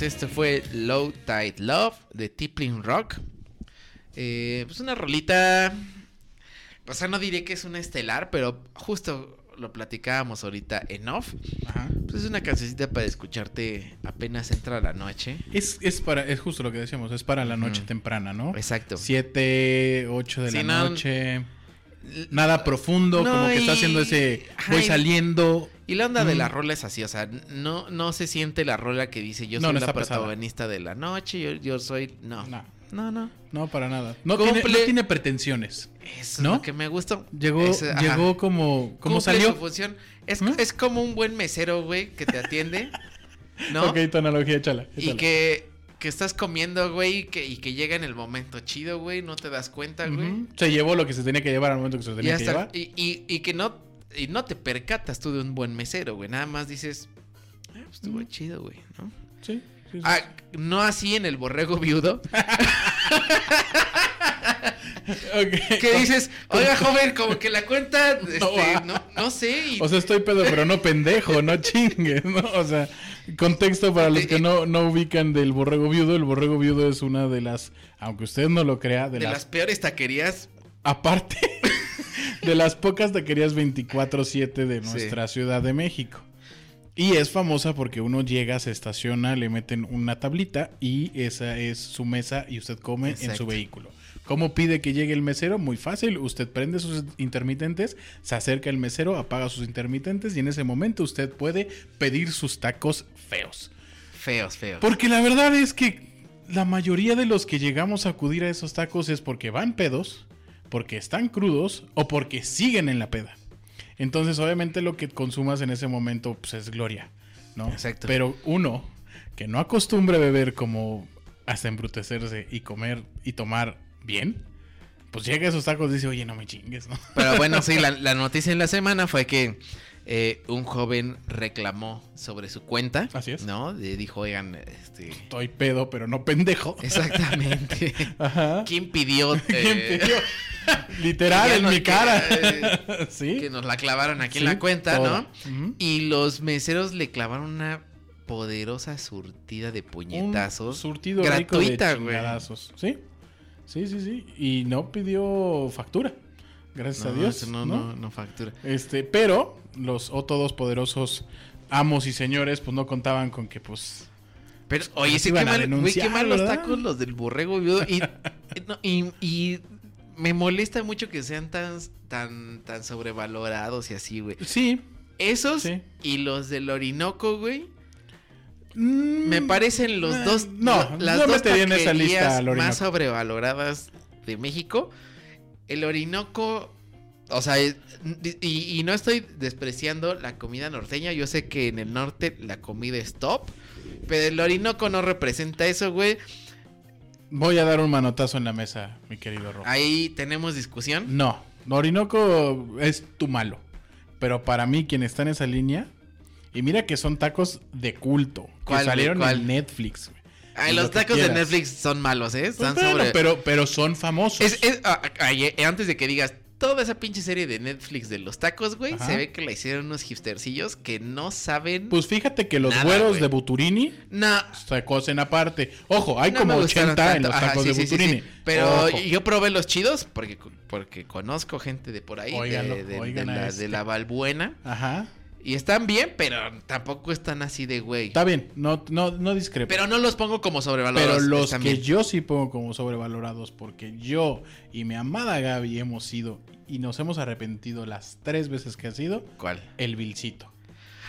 Pues este fue Low Tide Love de Tippling Rock. Eh, pues una rolita. O sea, no diré que es una estelar, pero justo lo platicábamos ahorita en off. Ajá. Pues es una cancioncita para escucharte apenas entra la noche. Es, es para, es justo lo que decíamos, es para la noche temprana, ¿no? Exacto. 7, 8 de Sí, la no- noche. Nada profundo, No, como que está y- haciendo ese. Voy y- saliendo. Y la onda de la rola es así, o sea, no, no se siente la rola que dice yo No, soy no la está pesada. protagonista de la noche, yo, yo soy... No, No. no, no. No, para nada. No, tiene, no pretensiones. Eso ¿No? es lo que me gustó. Llegó, llegó como. como salió. su función. Es, ¿Mm? es como un buen mesero, güey, que te atiende, ¿no? Ok, tu analogía, échala. y échala. que, que estás comiendo, güey, y que, y que llega en el momento chido, güey, no te das cuenta, güey. Se llevó lo que se tenía que llevar al momento que se y, tenía que llevar. y, y- y que no, y no te percatas tú de un buen mesero, güey. Nada más dices, "Ah, pues estuvo chido, güey, ¿no? Sí, sí, sí. Ah, no así en el borrego viudo. Ok. Que dices, oiga, joven, como que la cuenta, este, no, no sé. y- O sea, estoy pedo, pero no pendejo, no chingues, ¿no? O sea, contexto para los que no, no ubican del borrego viudo. El borrego viudo es una de las, aunque usted no lo crea, de, de las, las peores taquerías. aparte de las pocas taquerías 24-7 de nuestra Ciudad de México. Y es famosa porque uno llega, se estaciona, le meten una tablita y esa es su mesa y usted come en su vehículo. ¿Cómo pide que llegue el mesero? Muy fácil. Usted prende sus intermitentes, se acerca el mesero, apaga sus intermitentes y en ese momento usted puede pedir sus tacos feos. Feos, feos. Porque la verdad es que la mayoría de los que llegamos a acudir a esos tacos es porque van pedos, porque están crudos o porque siguen en la peda. Entonces, obviamente, lo que consumas en ese momento pues, es gloria, ¿no? Exacto. Pero uno que no acostumbre a beber como hasta embrutecerse y comer y tomar bien, pues llega a esos tacos y dice, oye, no me chingues, ¿no? Pero bueno, sí, la, la noticia en la semana fue que eh, un joven reclamó sobre su cuenta. Así es. ¿No? Le dijo, oigan, este. Estoy pedo, pero no pendejo. Exactamente. Ajá. ¿Quién pidió? ¿Quién eh, pidió? Literal, que en no- mi que- cara. eh, sí. Que nos la clavaron aquí en la cuenta. ¿no? Y los meseros le clavaron una poderosa surtida de Un puñetazos. surtido gratuita, rico de güey. Sí, sí, sí, sí. Y no pidió factura. Gracias a Dios. no, ¿no? no, no factura. Este, pero los o todos poderosos amos y señores, pues no contaban con que, pues. Pero, Pues, oye, sí, qué mal, güey, qué mal los tacos los del borrego, güey. Y, y, y me molesta mucho que sean tan, tan, tan sobrevalorados y así, güey. Sí. Esos Sí. y los del Orinoco, güey. Mm, Me parecen los eh, dos. No, las dos en esa lista más sobrevaloradas de México. El Orinoco. O sea, es- y, y no estoy despreciando la comida norteña. Yo sé que en el norte la comida es top. Pero el Orinoco no representa eso, güey. Voy a dar un manotazo en la mesa, mi querido Rob. Ahí tenemos discusión. No, Orinoco es tu malo. Pero para mí, quien está en esa línea. Y mira que son tacos de culto. Que salieron ¿Cuál? en Netflix. Ay, Y los lo tacos de. Netflix son malos, ¿eh? Pues Están bueno, sobre. pero, pero son famosos. Es, es- ah, ah, eh, antes de que digas toda esa pinche serie de Netflix de los tacos, güey, se ve que la hicieron unos hipstercillos que no saben. Pues fíjate que los Nada, güeros güey. de Buturini no, se cocen aparte. Ojo, hay no como me gustaron 80 en los Ajá, tacos sí, de sí, Buturini. sí. Pero Ojo. yo probé los chidos porque, porque conozco gente de por ahí, de- Óiganlo, de, la, este. de la Balbuena. Ajá. Y están bien, pero tampoco están así de güey. Está bien, no, no, no discrepo. Pero no los pongo como sobrevalorados. Pero los que bien. yo sí pongo como sobrevalorados, porque yo y mi amada Gaby hemos ido y nos hemos arrepentido las tres veces que ha sido ¿Cuál? el Vilcito.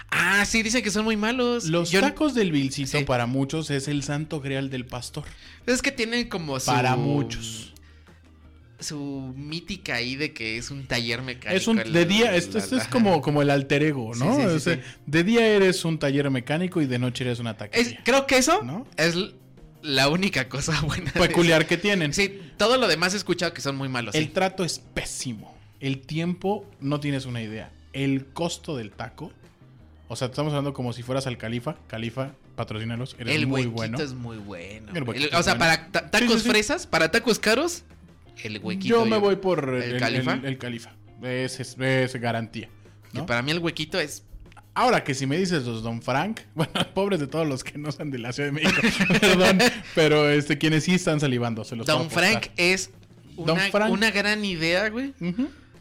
Ah, sí, dicen que son muy malos. Los Yo- tacos del Vilcito Sí. para muchos es el santo grial del pastor. Es que tienen como su... Para muchos. Su mítica ahí de que es un taller mecánico. Es un de día, esto, esto es como, como el alter ego, ¿no? Sí, sí, sí, O sea, sí. De día eres un taller mecánico y de noche eres una Es- taquería. creo que eso ¿No? es la única cosa buena. Peculiar que tienen. Sí, todo lo demás he escuchado que son muy malos. El trato es pésimo. El tiempo, no tienes una idea. El costo del taco. O sea, estamos hablando como si fueras al Califa. Califa, patrocínalos. Eres El muy bueno. es muy bueno. El huequito El- o sea, bueno. para ta- tacos fresas, para tacos caros, el huequito. Yo me voy por el, ¿El el- Califa? el- el Califa. Es, es- es garantía. Que ¿no? para mí el huequito es. Ahora que si me dices los Don Frank, bueno, pobres de todos los que no sean de la Ciudad de México, perdón, pero este, quienes sí están salivando, se los Don. Frank es Don una, Frank. una gran idea, güey.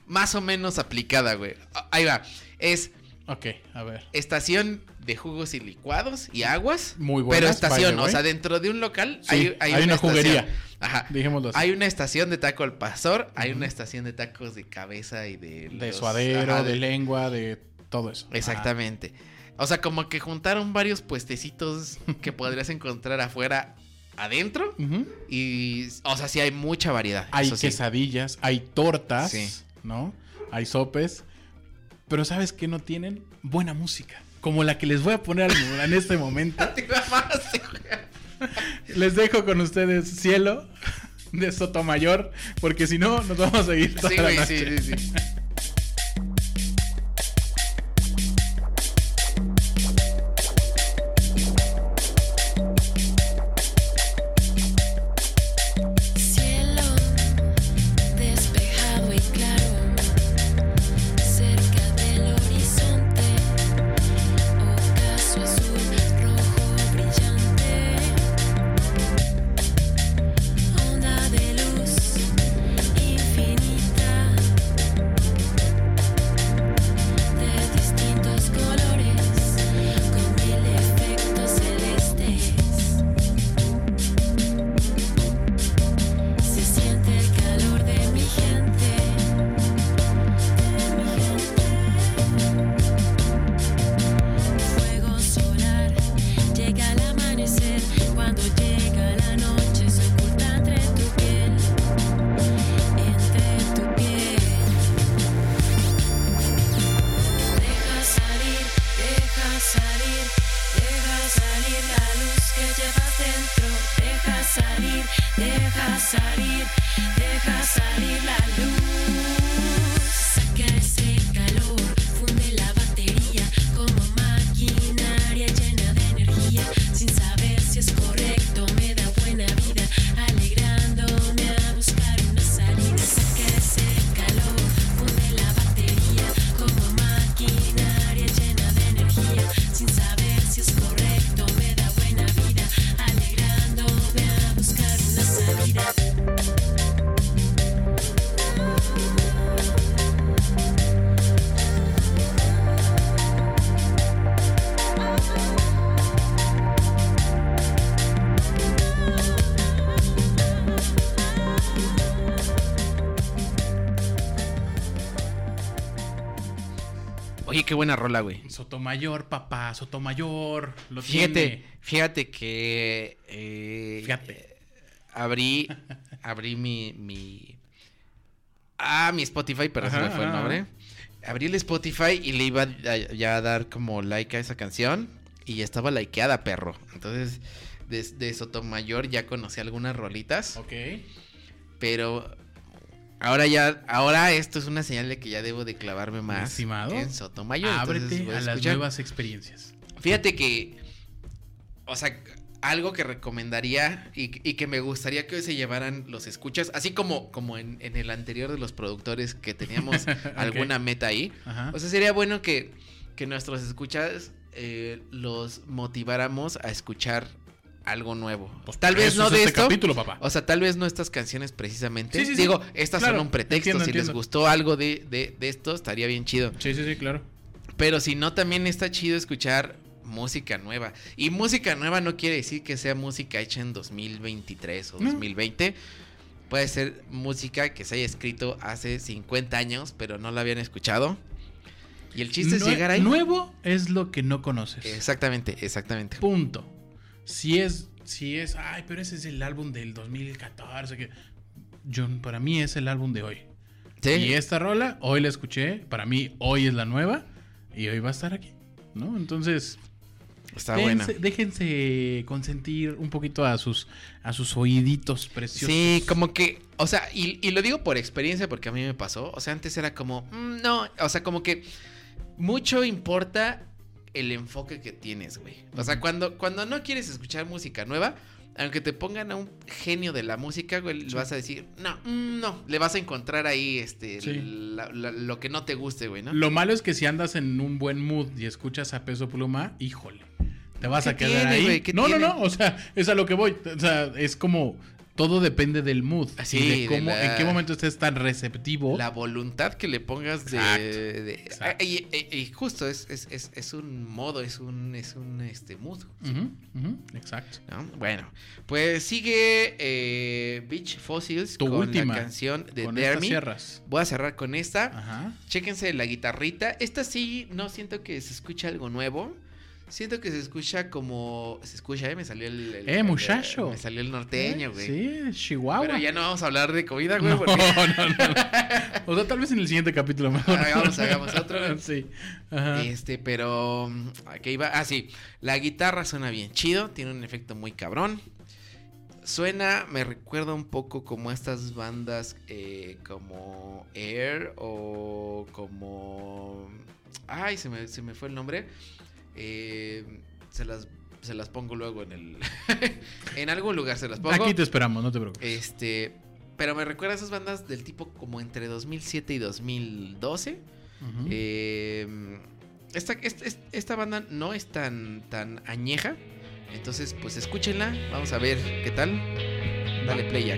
Más o menos aplicada, güey. Ah, Ahí va. Es Ok, a ver. estación de jugos y licuados y aguas. Muy Pero buenas, estación, by the o sea, dentro de un local Sí, hay, hay hay una estación. juguería. Ajá. Dijémoslo así. Hay una estación de taco al pastor, hay una estación de tacos de cabeza y de... De suadero, ajá, de lengua, de todo eso. Exactamente. O sea, como que juntaron varios puestecitos que podrías encontrar afuera, adentro. Y, o sea, sí hay mucha variedad. Hay eso sí. quesadillas, hay tortas, Sí. ¿no? Hay sopes. Pero ¿sabes qué no tienen? Buena música. Como la que les voy a poner al- en este momento. Les dejo con ustedes Cielo de Sotomayor, porque si no, nos vamos a ir toda Sí, la noche. sí, sí, sí. Buena rola, güey. Sotomayor, papá, Sotomayor. Lo Fíjate, tiene. fíjate que eh, Fíjate. abrí, abrí mi, mi, ah, mi Spotify, pero se me Ajá, fue el nombre. Abrí el Spotify y le iba a, ya a dar como like a esa canción y ya estaba likeada, perro. Entonces, de, de Sotomayor ya conocí algunas rolitas, Ok. pero ahora ya, ahora esto es una señal de que ya debo de clavarme más Estimado, en Sotomayor. entonces Ábrete voy a las nuevas experiencias. Fíjate que, o sea, algo que recomendaría y, y que me gustaría que hoy se llevaran los escuchas, así como, como en, en el anterior de los productores que teníamos alguna meta ahí. Ajá. O sea, sería bueno que, que nuestros escuchas eh, los motiváramos a escuchar algo nuevo. Pues tal vez no es de este esto. capítulo, papá. O sea, tal vez no estas canciones precisamente. Sí, sí, sí. Digo, estas Claro, son un pretexto. entiendo, si les gustó algo de, de, de esto, estaría bien chido. Sí, sí, sí, claro. Pero si no, también está chido escuchar música nueva. Y música nueva no quiere decir que sea música hecha en 2023 o No. 2020. Puede ser música que se haya escrito hace 50 años, pero no la habían escuchado. Y el chiste es llegar ahí. Nuevo es lo que no conoces. Exactamente, exactamente. Punto. Si es, si es, ay, pero ese es el álbum del 2014. Que... Yo, para mí es el álbum de hoy. Sí. Y esta rola, hoy la escuché. Para mí, hoy es la nueva. Y hoy va a estar aquí. ¿No? Entonces, Está buena. déjense, consentir un poquito a sus, a sus oíditos preciosos. Sí, como que, o sea, y, y lo digo por experiencia porque a mí me pasó. O sea, antes era como, mm, no, o sea, como que mucho importa el enfoque que tienes, güey. O sea, cuando, cuando no quieres escuchar música nueva, aunque te pongan a un genio de la música, güey, le vas a decir, no, mm, no, le vas a encontrar ahí este, Sí. la- la- lo que no te guste, güey, ¿no? Lo malo es que si andas en un buen mood y escuchas a peso pluma, híjole. Te vas ¿Qué a quedar tiene, ahí. no, tiene? no, no. O sea, es a lo que voy. O sea, es como. Todo depende del mood. Así, y de de cómo, la- en qué momento estés tan receptivo. La voluntad que le pongas de. Exacto, de- exacto. y, y- y justo es, es, es, es un modo, es un, es un este, mood. Exacto. ¿no? Bueno, pues sigue eh, Beach Fossils Tu con última. la canción de Con cierras. Voy a cerrar con esta. Ajá. Chéquense la guitarrita. Esta sí, no siento que se escucha algo nuevo. Siento que se escucha como. Se escucha, ¿eh? Me salió el. el- Eh, el- muchacho. me salió el norteño, güey. Sí, Chihuahua. Pero ya no vamos a hablar de comida, güey. no, porque- no, no, no. O sea, tal vez en el siguiente capítulo mejor. Hagamos- hagamos otro. sí. Ajá. Este, pero. mm, ¿A qué iba? Ah, sí. La guitarra suena bien chido. Tiene un efecto muy cabrón. Suena, me recuerda un poco como estas bandas eh, como Air o como... Ay, se me, se me fue el nombre. Eh, se, las, se las pongo luego en el... en algún lugar se las pongo. Aquí te esperamos, no te preocupes. Este... Pero me recuerda a esas bandas del tipo como entre 2007 y 2012. Ujú. Eh, esta, esta, esta banda no es tan, tan añeja. Entonces, pues escúchenla. Vamos a ver qué tal. Dale play,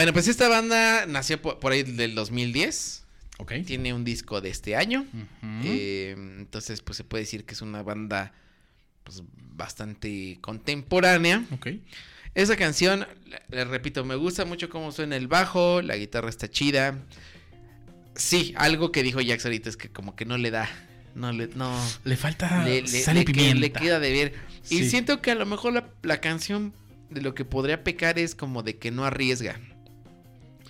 Bueno, pues esta banda nació por, por ahí del 2010. Ok. Tiene un disco de este año. Eh, entonces, pues se puede decir que es una banda pues, bastante contemporánea. ok. Esa canción, le- le repito, me gusta mucho cómo suena el bajo, la guitarra está chida. Sí, algo que dijo Jax ahorita es que como que no le da, no le, no, Le falta le, le- sal y le que- pimienta. le queda de ver. Y siento que a lo mejor la, la canción de lo que podría pecar es como de que no arriesga.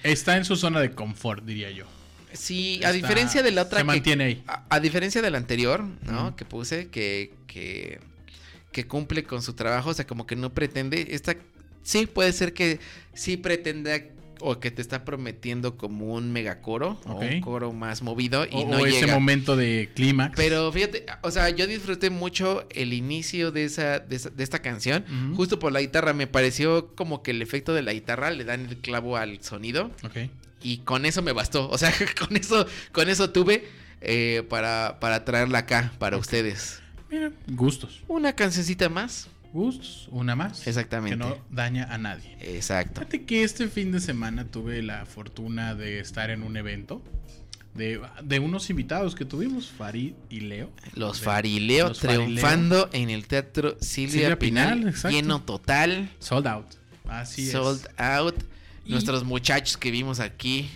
Está en su zona de confort, diría yo. Sí, Está- a diferencia de la otra Se que- mantiene ahí. A, a diferencia del anterior, ¿no? Que puse, que, que, que cumple con su trabajo, o sea, como que no pretende. Esta sí puede ser que sí pretenda o que te está prometiendo como un megacoro o Ok. un coro más movido y o, no o ese llega. momento de clímax. Pero fíjate, o sea, yo disfruté mucho el inicio de esa, de, esa- de esta canción, justo por la guitarra. Me pareció como que el efecto de la guitarra le dan el clavo al sonido Ok. y con eso me bastó. O sea, con eso, con eso tuve eh, para, para traerla acá para ustedes. Mira, gustos. Una cancioncita más. Gustos, una más. Exactamente. Que no daña a nadie. Exacto. Fíjate que este fin de semana tuve la fortuna de estar en un evento de, de unos invitados que tuvimos, Farid y Leo. Los Farileo los Farileo. triunfando en el teatro Silvia, Silvia Pinal. Pinal, exacto. lleno total. Sold out. Así sold es. out. Y- Nuestros muchachos que vimos aquí.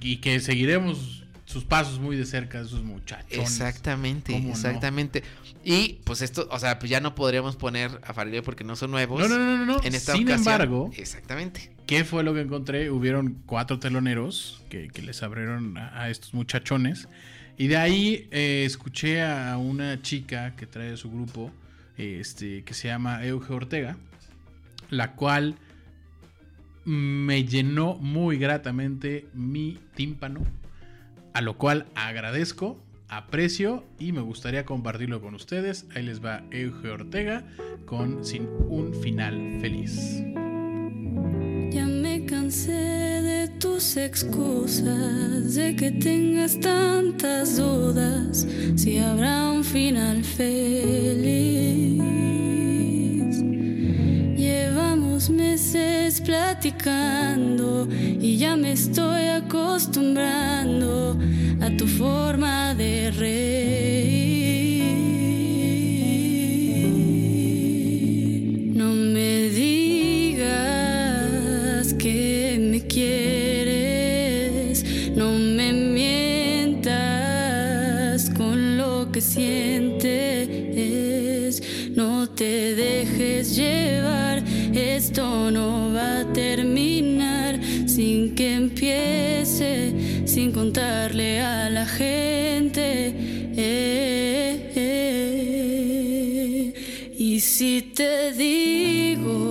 Y que seguiremos sus pasos muy de cerca de esos muchachos. Exactamente, ¿Cómo no? Y pues esto, o sea, pues ya no podríamos poner a Farileo porque no son nuevos. No, no, no, no, no. En esta Sin ocasión. embargo, Exactamente. ¿qué fue lo que encontré? Hubieron cuatro teloneros que, que les abrieron a, a estos muchachones. Y de ahí eh, escuché a una chica que trae su grupo, este, que se llama Euge Ortega, la cual me llenó muy gratamente mi tímpano, a lo cual agradezco, aprecio y me gustaría compartirlo con ustedes. Ahí les va Euge Ortega con Sin un final feliz. Ya me cansé de tus excusas, de que tengas tantas dudas, si habrá un final feliz. Meses platicando y ya me estoy acostumbrando a tu forma de reír. Contarle a la gente. Eh, eh. Y si te digo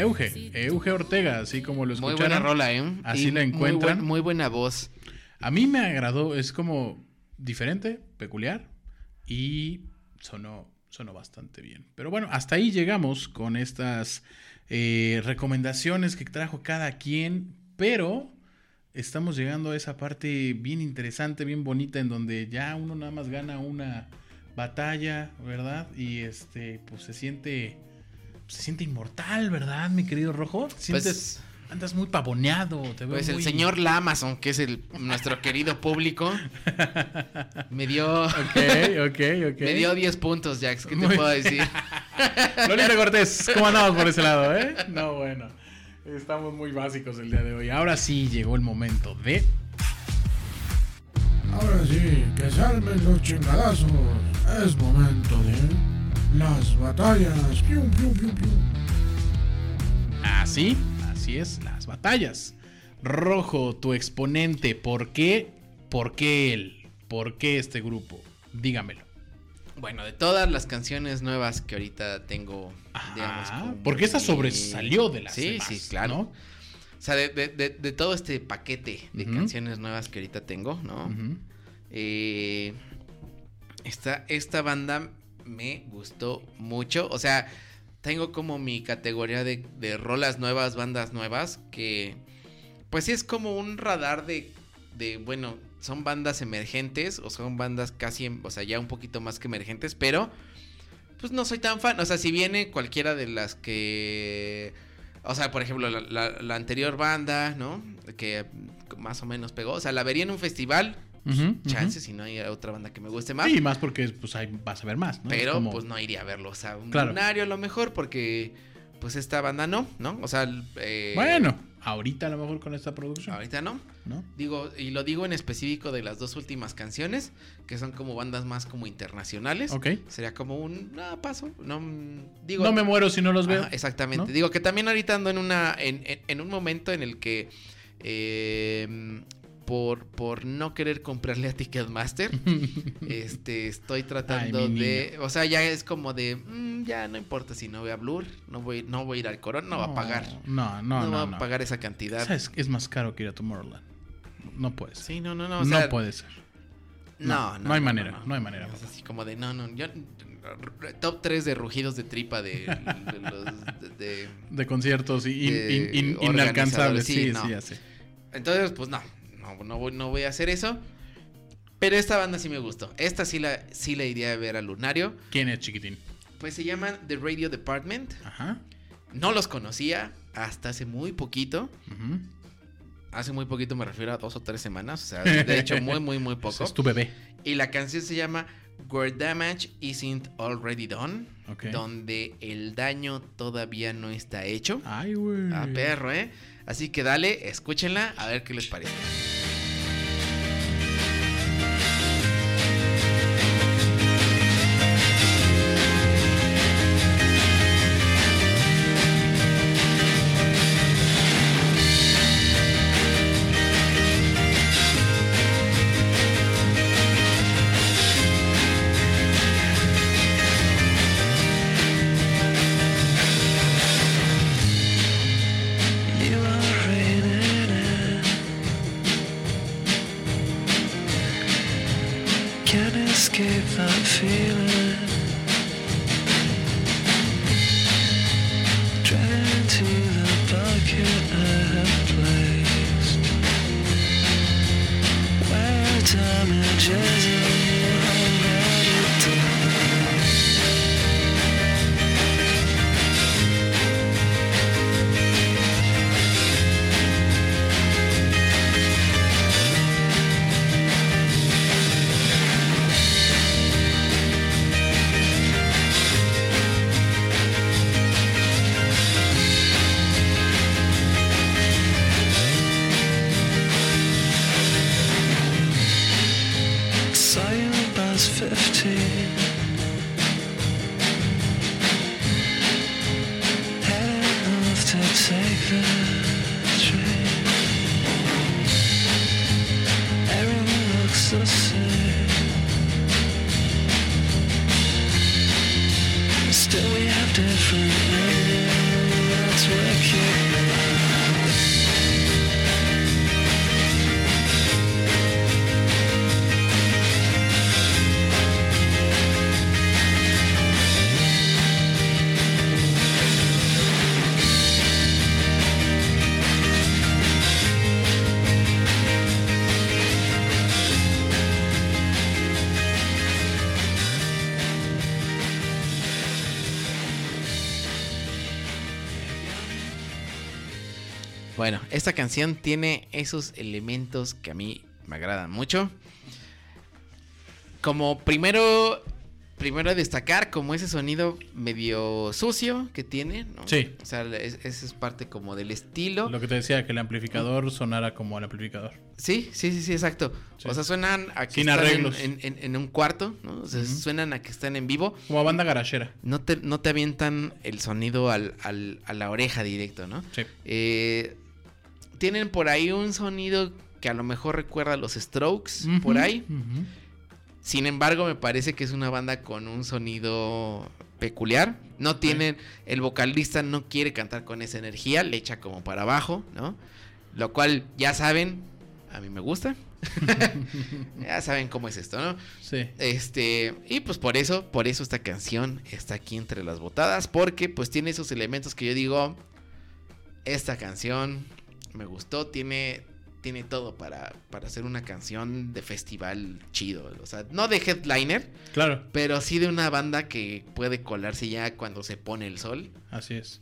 Euge, Euge Ortega, así como lo Muy escucharon. buena rola, ¿eh? Así Y la muy encuentran. buen- Muy, buena voz. A mí me agradó, es como diferente, peculiar y sonó, sonó bastante bien. Pero bueno, hasta ahí llegamos con estas eh, recomendaciones que trajo cada quien, pero estamos llegando a esa parte bien interesante, bien bonita, en donde ya uno nada más gana una batalla, ¿verdad? Y este, pues se siente, se siente inmortal, ¿verdad, mi querido Rojo? Sientes, andas muy pavoneado, te veo Pues el señor Lamazon, que es el nuestro querido público, me dio Ok, ok, ok. me dio 10 puntos, Jax. ¿Qué te puedo decir? Lolita Cortés, ¿cómo andamos por ese lado, eh? No, bueno. Estamos muy básicos el día de hoy. Ahora sí llegó el momento de. Ahora sí, que se armen los chingadazos. Es momento de las batallas. Pium, pium, pium, pium. Así, así es, las batallas. Rojo, tu exponente, ¿por qué? ¿Por qué él? ¿Por qué este grupo? Dígamelo. Bueno, de todas las canciones nuevas que ahorita tengo, digamos. Ah, como porque esta mi- sobresalió de las Sí, demás, sí, claro. ¿no? O sea, de, de- de- de todo este paquete de canciones nuevas que ahorita tengo, ¿no? Ujú. Eh, esta, esta banda me gustó mucho. O sea, tengo como mi categoría de, de rolas nuevas, bandas nuevas, que pues sí es como un radar de, de, bueno, son bandas emergentes o son bandas casi, o sea, ya un poquito más que emergentes, pero pues no soy tan fan. O sea, si viene cualquiera de las que... O sea, por ejemplo, la- la anterior banda, ¿no? Que más o menos pegó. O sea, la vería en un festival. Ujú, ujú. Chance, si no hay otra banda que me guste más. Sí, más porque pues ahí vas a ver más, ¿no? Pero como- pues no iría a verlo. O sea, un Claro. lunario a lo mejor porque pues esta banda no, ¿no? O sea, eh, Bueno, ahorita a lo mejor con esta producción. Ahorita no. ¿No? Digo, y lo digo en específico de las dos últimas canciones, que son como bandas más como internacionales. Ok. Sería como un ah, paso. No, digo, no me muero si no los veo. Ajá, exactamente. ¿no? Digo que también ahorita ando en una. en, en- en un momento en el que. eh, por, por no querer comprarle a Ticketmaster. este, estoy tratando Ay, de. O sea, ya es como de. mm, ya no importa si no voy a Blur. No voy, no voy a ir al Corona. No, va a pagar. No, no, no. va no. a pagar esa cantidad. ¿Sabes? Es más caro que ir a Tomorrowland. No puede ser. Sí, no, no, no. No, o sea, puede ser. No, no hay manera, no hay manera, Es así como de, no, no, yo, top 3 de rugidos de tripa de, de los, de- conciertos in- in- in- inalcanzables. sí, Sí, no. sí, ya sé. Entonces, pues no, no, no, voy, no voy a hacer eso. Pero esta banda sí me gustó. Esta sí la, sí la iría a ver a Lunario. ¿Quién es chiquitín? Pues se llaman The Radio Department. Ajá. No los conocía hasta hace muy poquito. ujú. Hace muy poquito me refiero a dos o tres semanas. O sea, de hecho, muy, muy, muy poco. Es tu bebé. Y la canción se llama Where Damage Isn't Already Done. Ok. Donde el daño todavía no está hecho. Ay, güey. A perro, ¿eh? Así que dale, escúchenla, a ver qué les parece. Bueno, esta canción tiene esos elementos que a mí me agradan mucho. Como primero, primero destacar como ese sonido medio sucio que tiene, ¿no? Sí. O sea, es- esa es parte como del estilo. Lo que te decía, que el amplificador sonara como el amplificador. Sí, sí, sí, sí, exacto. Sí. O sea, suenan a que Sin están en- arreglos. En, en- en un cuarto, ¿no? O sea, suenan a que están en vivo. Como banda garachera. No te, no te avientan el sonido al, al- a la oreja directo, ¿no? Sí. Eh, tienen por ahí un sonido que a lo mejor recuerda a los Strokes, por ahí. Sin embargo, me parece que es una banda con un sonido peculiar. No tienen, el vocalista no quiere cantar con esa energía, le echa como para abajo, ¿no? Lo cual ya saben, a mí me gusta. ya saben cómo es esto, ¿no? Sí. Este, y pues por eso, por eso esta canción está aquí entre las botadas, porque pues tiene esos elementos que yo digo, esta canción me gustó, tiene, tiene todo para, para hacer una canción de festival chido, o sea, no de headliner, Claro, pero sí de una banda que puede colarse ya cuando se pone el sol. así es.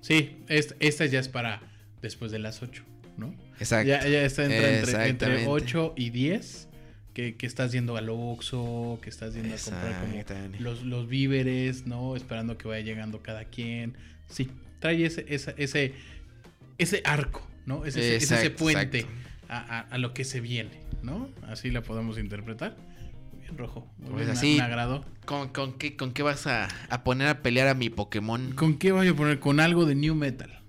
Sí, esta, esta ya es para después de las 8, ¿no? Exacto. Ya, ya está entre, entre, entre Exactamente. 8 y 10. Que, que estás yendo al Oxxo, que estás yendo a comprar como los, los víveres, ¿no? Esperando que vaya llegando cada quien. Sí, trae ese, ese, ese, ese arco, ¿no? Es ese, es ese Exacto, puente a, a- a lo que se viene, ¿no? Así la podemos interpretar. Muy bien, rojo. Muy Pues bien, así. Me agradó. ¿Con, con qué, ¿Con qué vas a, a poner a pelear a mi Pokémon? ¿Con qué voy a poner? Con algo de New Metal.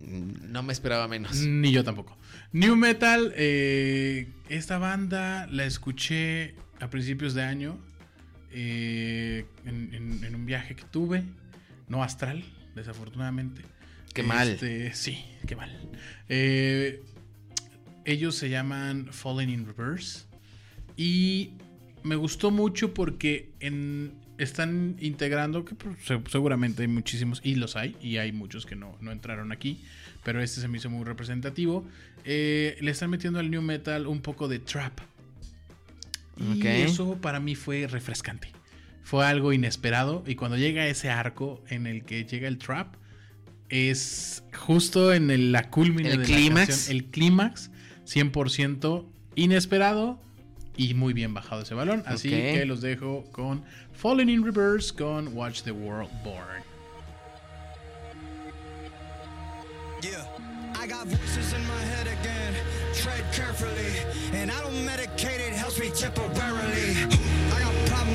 Mm, No me esperaba menos. Ni yo tampoco. New Metal, eh, esta banda la escuché a principios de año eh, en, en- en un viaje que tuve, no astral, desafortunadamente. Qué mal. Este, sí, qué mal. Eh, ellos se llaman Fallen in Reverse y me gustó mucho porque en, están integrando, que se- seguramente hay muchísimos, y los hay, y hay muchos que no, no entraron aquí, pero este se me hizo muy representativo. Eh, le están metiendo al new metal un poco de trap. Y eso para mí fue refrescante. Fue algo inesperado. Y cuando llega ese arco en el que llega el trap, es justo en el- la culmina El de clímax. la canción. El clímax, 100% inesperado y muy bien bajado ese balón. Así que los dejo con Falling in Reverse con Watch the World Burn. Yeah, I got voices in my head again. Tread carefully, and I don't medicate it, helps me temporarily.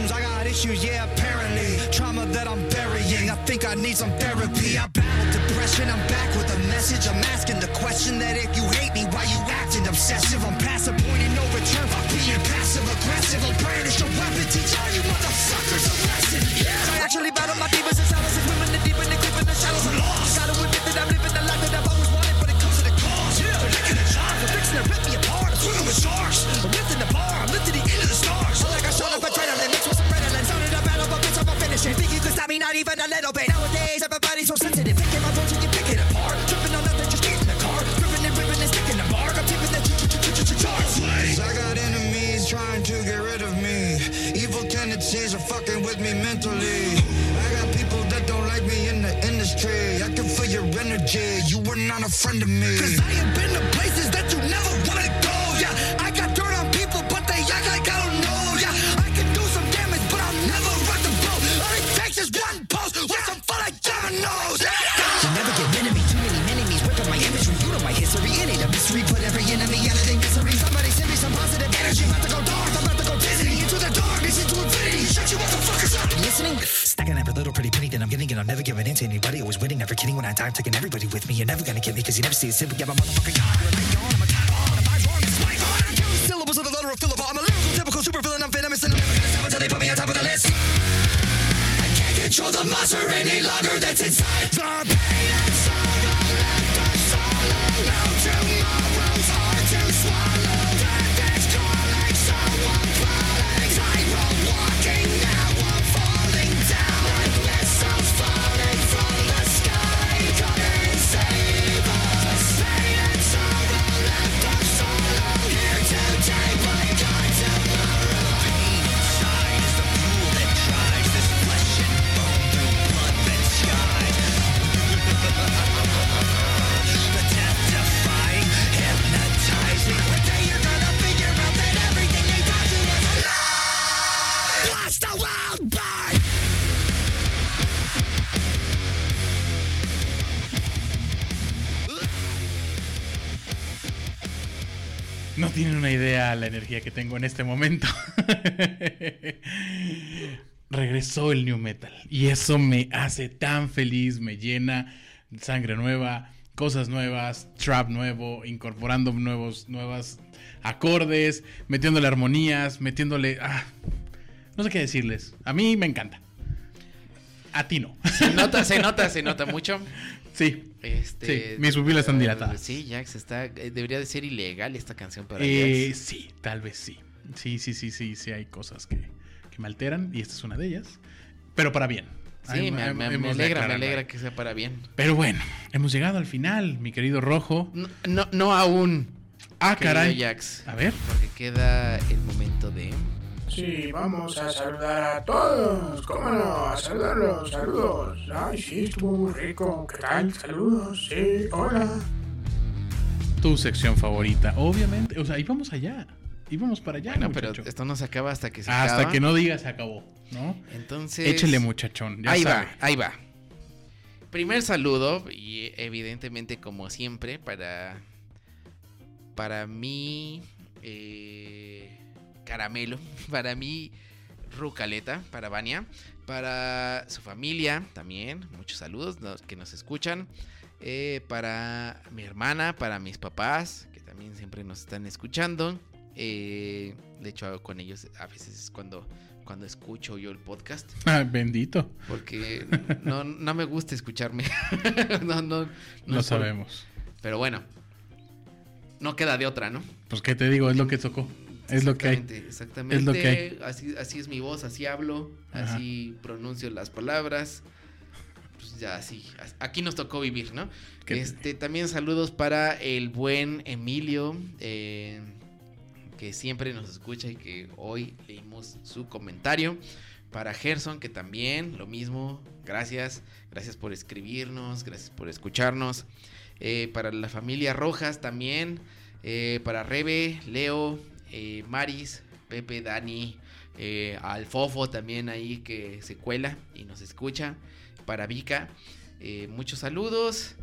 I got issues, yeah, apparently. Trauma that I'm burying, I think I need some therapy. I battle with depression, I'm back with a message. I'm asking the question that if you hate me, why you acting obsessive? I'm past the point of no return by being passive aggressive. I'll brandish a weapon, teach all you motherfuckers a lesson. Yeah. I actually battle my demons and and women, the deep and the creep in the shadows. I'm lost. Gotta admit that I'm living not even a little bit. Nowadays, everybody's so sensitive. Picking my and you pick it apart. Tripping on nothing, just get in the car. Ripping and ripping and sticking the mark. I'm tipping the charts. I got enemies trying to get rid of me. Evil tendencies are fucking with me mentally. I got people that don't like me in the industry. I can feel your energy. You were not a friend of me. Cause I have been to places that you never wanna go. Yeah, giving in to anybody. Always winning, never kidding when I die. I'm taking everybody with me. You're never gonna get me, cause you never see a simple. Yeah, my motherfucking God. Energía que tengo en este momento. Regresó el new metal y eso me hace tan feliz, me llena sangre nueva, cosas nuevas, trap nuevo, incorporando nuevos nuevas acordes, metiéndole armonías, metiéndole ah, no sé qué decirles. A mí me encanta. A ti no. Se nota, se nota, se nota mucho. Sí. Este, Sí, mis pupilas están eh, dilatadas. Sí, Jax, está, eh, debería de ser ilegal esta canción para Eh, Jax. sí, tal vez sí. Sí, sí, sí, sí, sí, hay cosas que, que me alteran y esta es una de ellas. Pero para bien. Sí, Hay- me, hay- me- me hemos de alegra, me alegra que sea para bien. Pero bueno, hemos llegado al final, mi querido Rojo. No, no, no aún. Ah, caray. Jax, A ver. porque queda el momento. Sí, vamos a saludar a todos. ¿Cómo no? A saludarlos, saludos. Ay, sí, estuvo muy rico. ¿Qué tal? Saludos, sí, hola. Tu sección favorita, obviamente. O sea, íbamos allá. Íbamos para allá. Bueno, pero muchacho. esto no se acaba hasta que se Hasta acaba. que no digas se acabó, ¿no? Entonces. Échele, muchachón. Ya ahí sabe. va, ahí va. Primer saludo, y evidentemente, como siempre, para. Para mí. eh, caramelo. Para mí. Rucaleta. Para Vania. Para su familia también. Muchos saludos los que nos escuchan. eh, para mi hermana. Para mis papás. Que también siempre nos están escuchando. eh, de hecho, con ellos a veces es cuando. Cuando escucho yo el podcast. Ah, bendito. Porque no, no me gusta escucharme. no, no, no por- sabemos. Pero bueno. No queda de otra, ¿no? Pues qué te digo, es lo que tocó. Es lo que hay. Exactamente. Es lo que hay. Así, así es mi voz, así hablo, Ajá. así pronuncio las palabras. Pues ya así. as- Aquí nos tocó vivir, ¿no? ¿Qué te- Este, también saludos para el buen Emilio. eh, que siempre nos escucha y que hoy leímos su comentario. Para Gerson, que también lo mismo. Gracias. Gracias por escribirnos. Gracias por escucharnos. Eh, para la familia Rojas también. eh, para Rebe, Leo, eh, Maris, Pepe, Dani. eh, al Fofo también ahí que se cuela y nos escucha. Para Vika. eh, muchos saludos.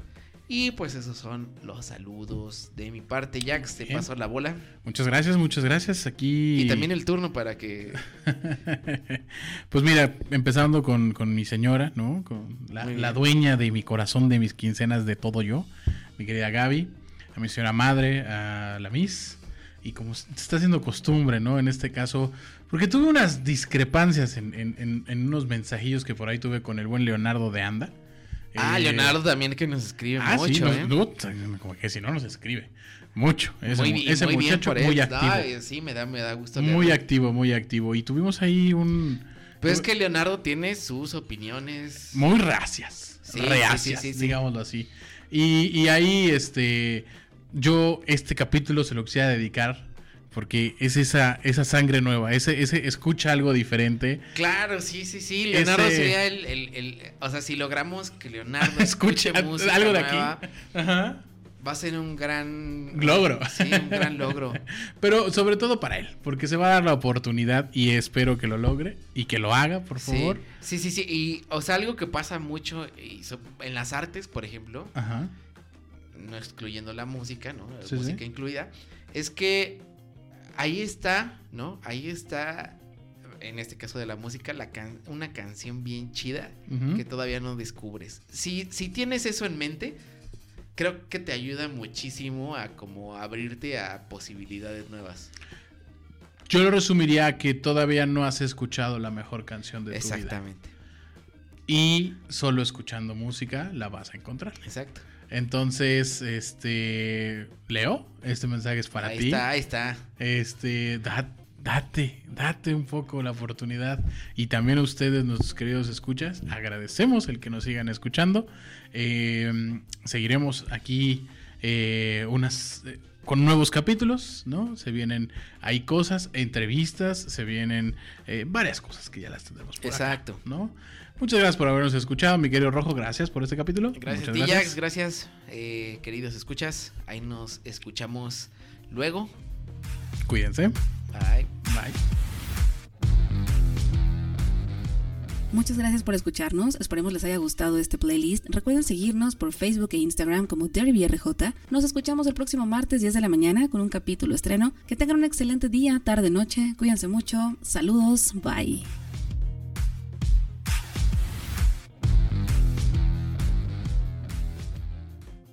Y pues esos son los saludos de mi parte. Jax, te paso la bola. Muchas gracias, muchas gracias. Aquí. Y también el turno para que. Pues mira, empezando con, con mi señora, ¿no? Con la dueña de mi corazón, de mis quincenas, de todo yo, mi querida Gaby, a mi señora madre, a la Miss, y como se está haciendo costumbre, ¿no? En este caso, porque tuve unas discrepancias en, en- unos mensajillos que por ahí tuve con el buen Leonardo de Anda. Ah, Eh, Leonardo también que nos escribe Ah, sí, mucho, nos- ¿eh? no, como que si no nos escribe. Mucho. Ese, muy mu- bien, ese muy bien muchacho él. muy activo. Ay, sí, me da, me da gusto. muy leerlo. activo, muy activo. Y tuvimos ahí un... Pero es que Leonardo tiene sus opiniones. muy racias. Sí, reacias, sí, sí, sí, sí. digámoslo así. Y, y ahí, este, yo este capítulo se lo quisiera dedicar porque es esa, esa sangre nueva, ese, ese escucha algo diferente. Claro, sí, sí, sí. Leonardo Ese- sería el, el- el- O sea, si logramos que Leonardo escuche música algo de nueva, aquí. Ajá. va a ser un gran. Logro. Sí, un gran logro. Pero sobre todo para él, porque se va a dar la oportunidad y espero que lo logre y que lo haga, por Sí, favor. sí, sí, sí. Y, o sea, algo que pasa mucho en las artes, por ejemplo, Ajá. No excluyendo la música, ¿no? La Sí, música sí. incluida, es que ahí está, ¿no? Ahí está, en este caso de la música, la can- una canción bien chida que todavía no descubres. Si, si tienes eso en mente, creo que te ayuda muchísimo a como abrirte a posibilidades nuevas. Yo lo resumiría a que todavía no has escuchado la mejor canción de tu vida. Exactamente. Y solo escuchando música la vas a encontrar. Exacto. Entonces, este, Leo, este mensaje es para ahí ti. está, ahí está. Este, da- date, date un poco la oportunidad. Y también a ustedes, nuestros queridos escuchas, agradecemos el que nos sigan escuchando. Eh, seguiremos aquí eh, unas eh, con nuevos capítulos, ¿no? Se vienen, hay cosas, entrevistas, se vienen eh, varias cosas que ya las tendremos por acá, Exacto. ¿no? Muchas gracias por habernos escuchado, mi querido Rojo. Gracias por este capítulo. Gracias, Tijax, gracias, eh, queridos escuchas. Ahí nos escuchamos luego. Cuídense. Bye. Bye. Muchas gracias por escucharnos, esperemos les haya gustado este playlist. Recuerden seguirnos por Facebook e Instagram como DerbyRJ. Nos escuchamos el próximo martes 10 de la mañana con un capítulo estreno. Que tengan un excelente día, tarde, noche. Cuídense mucho. Saludos. Bye.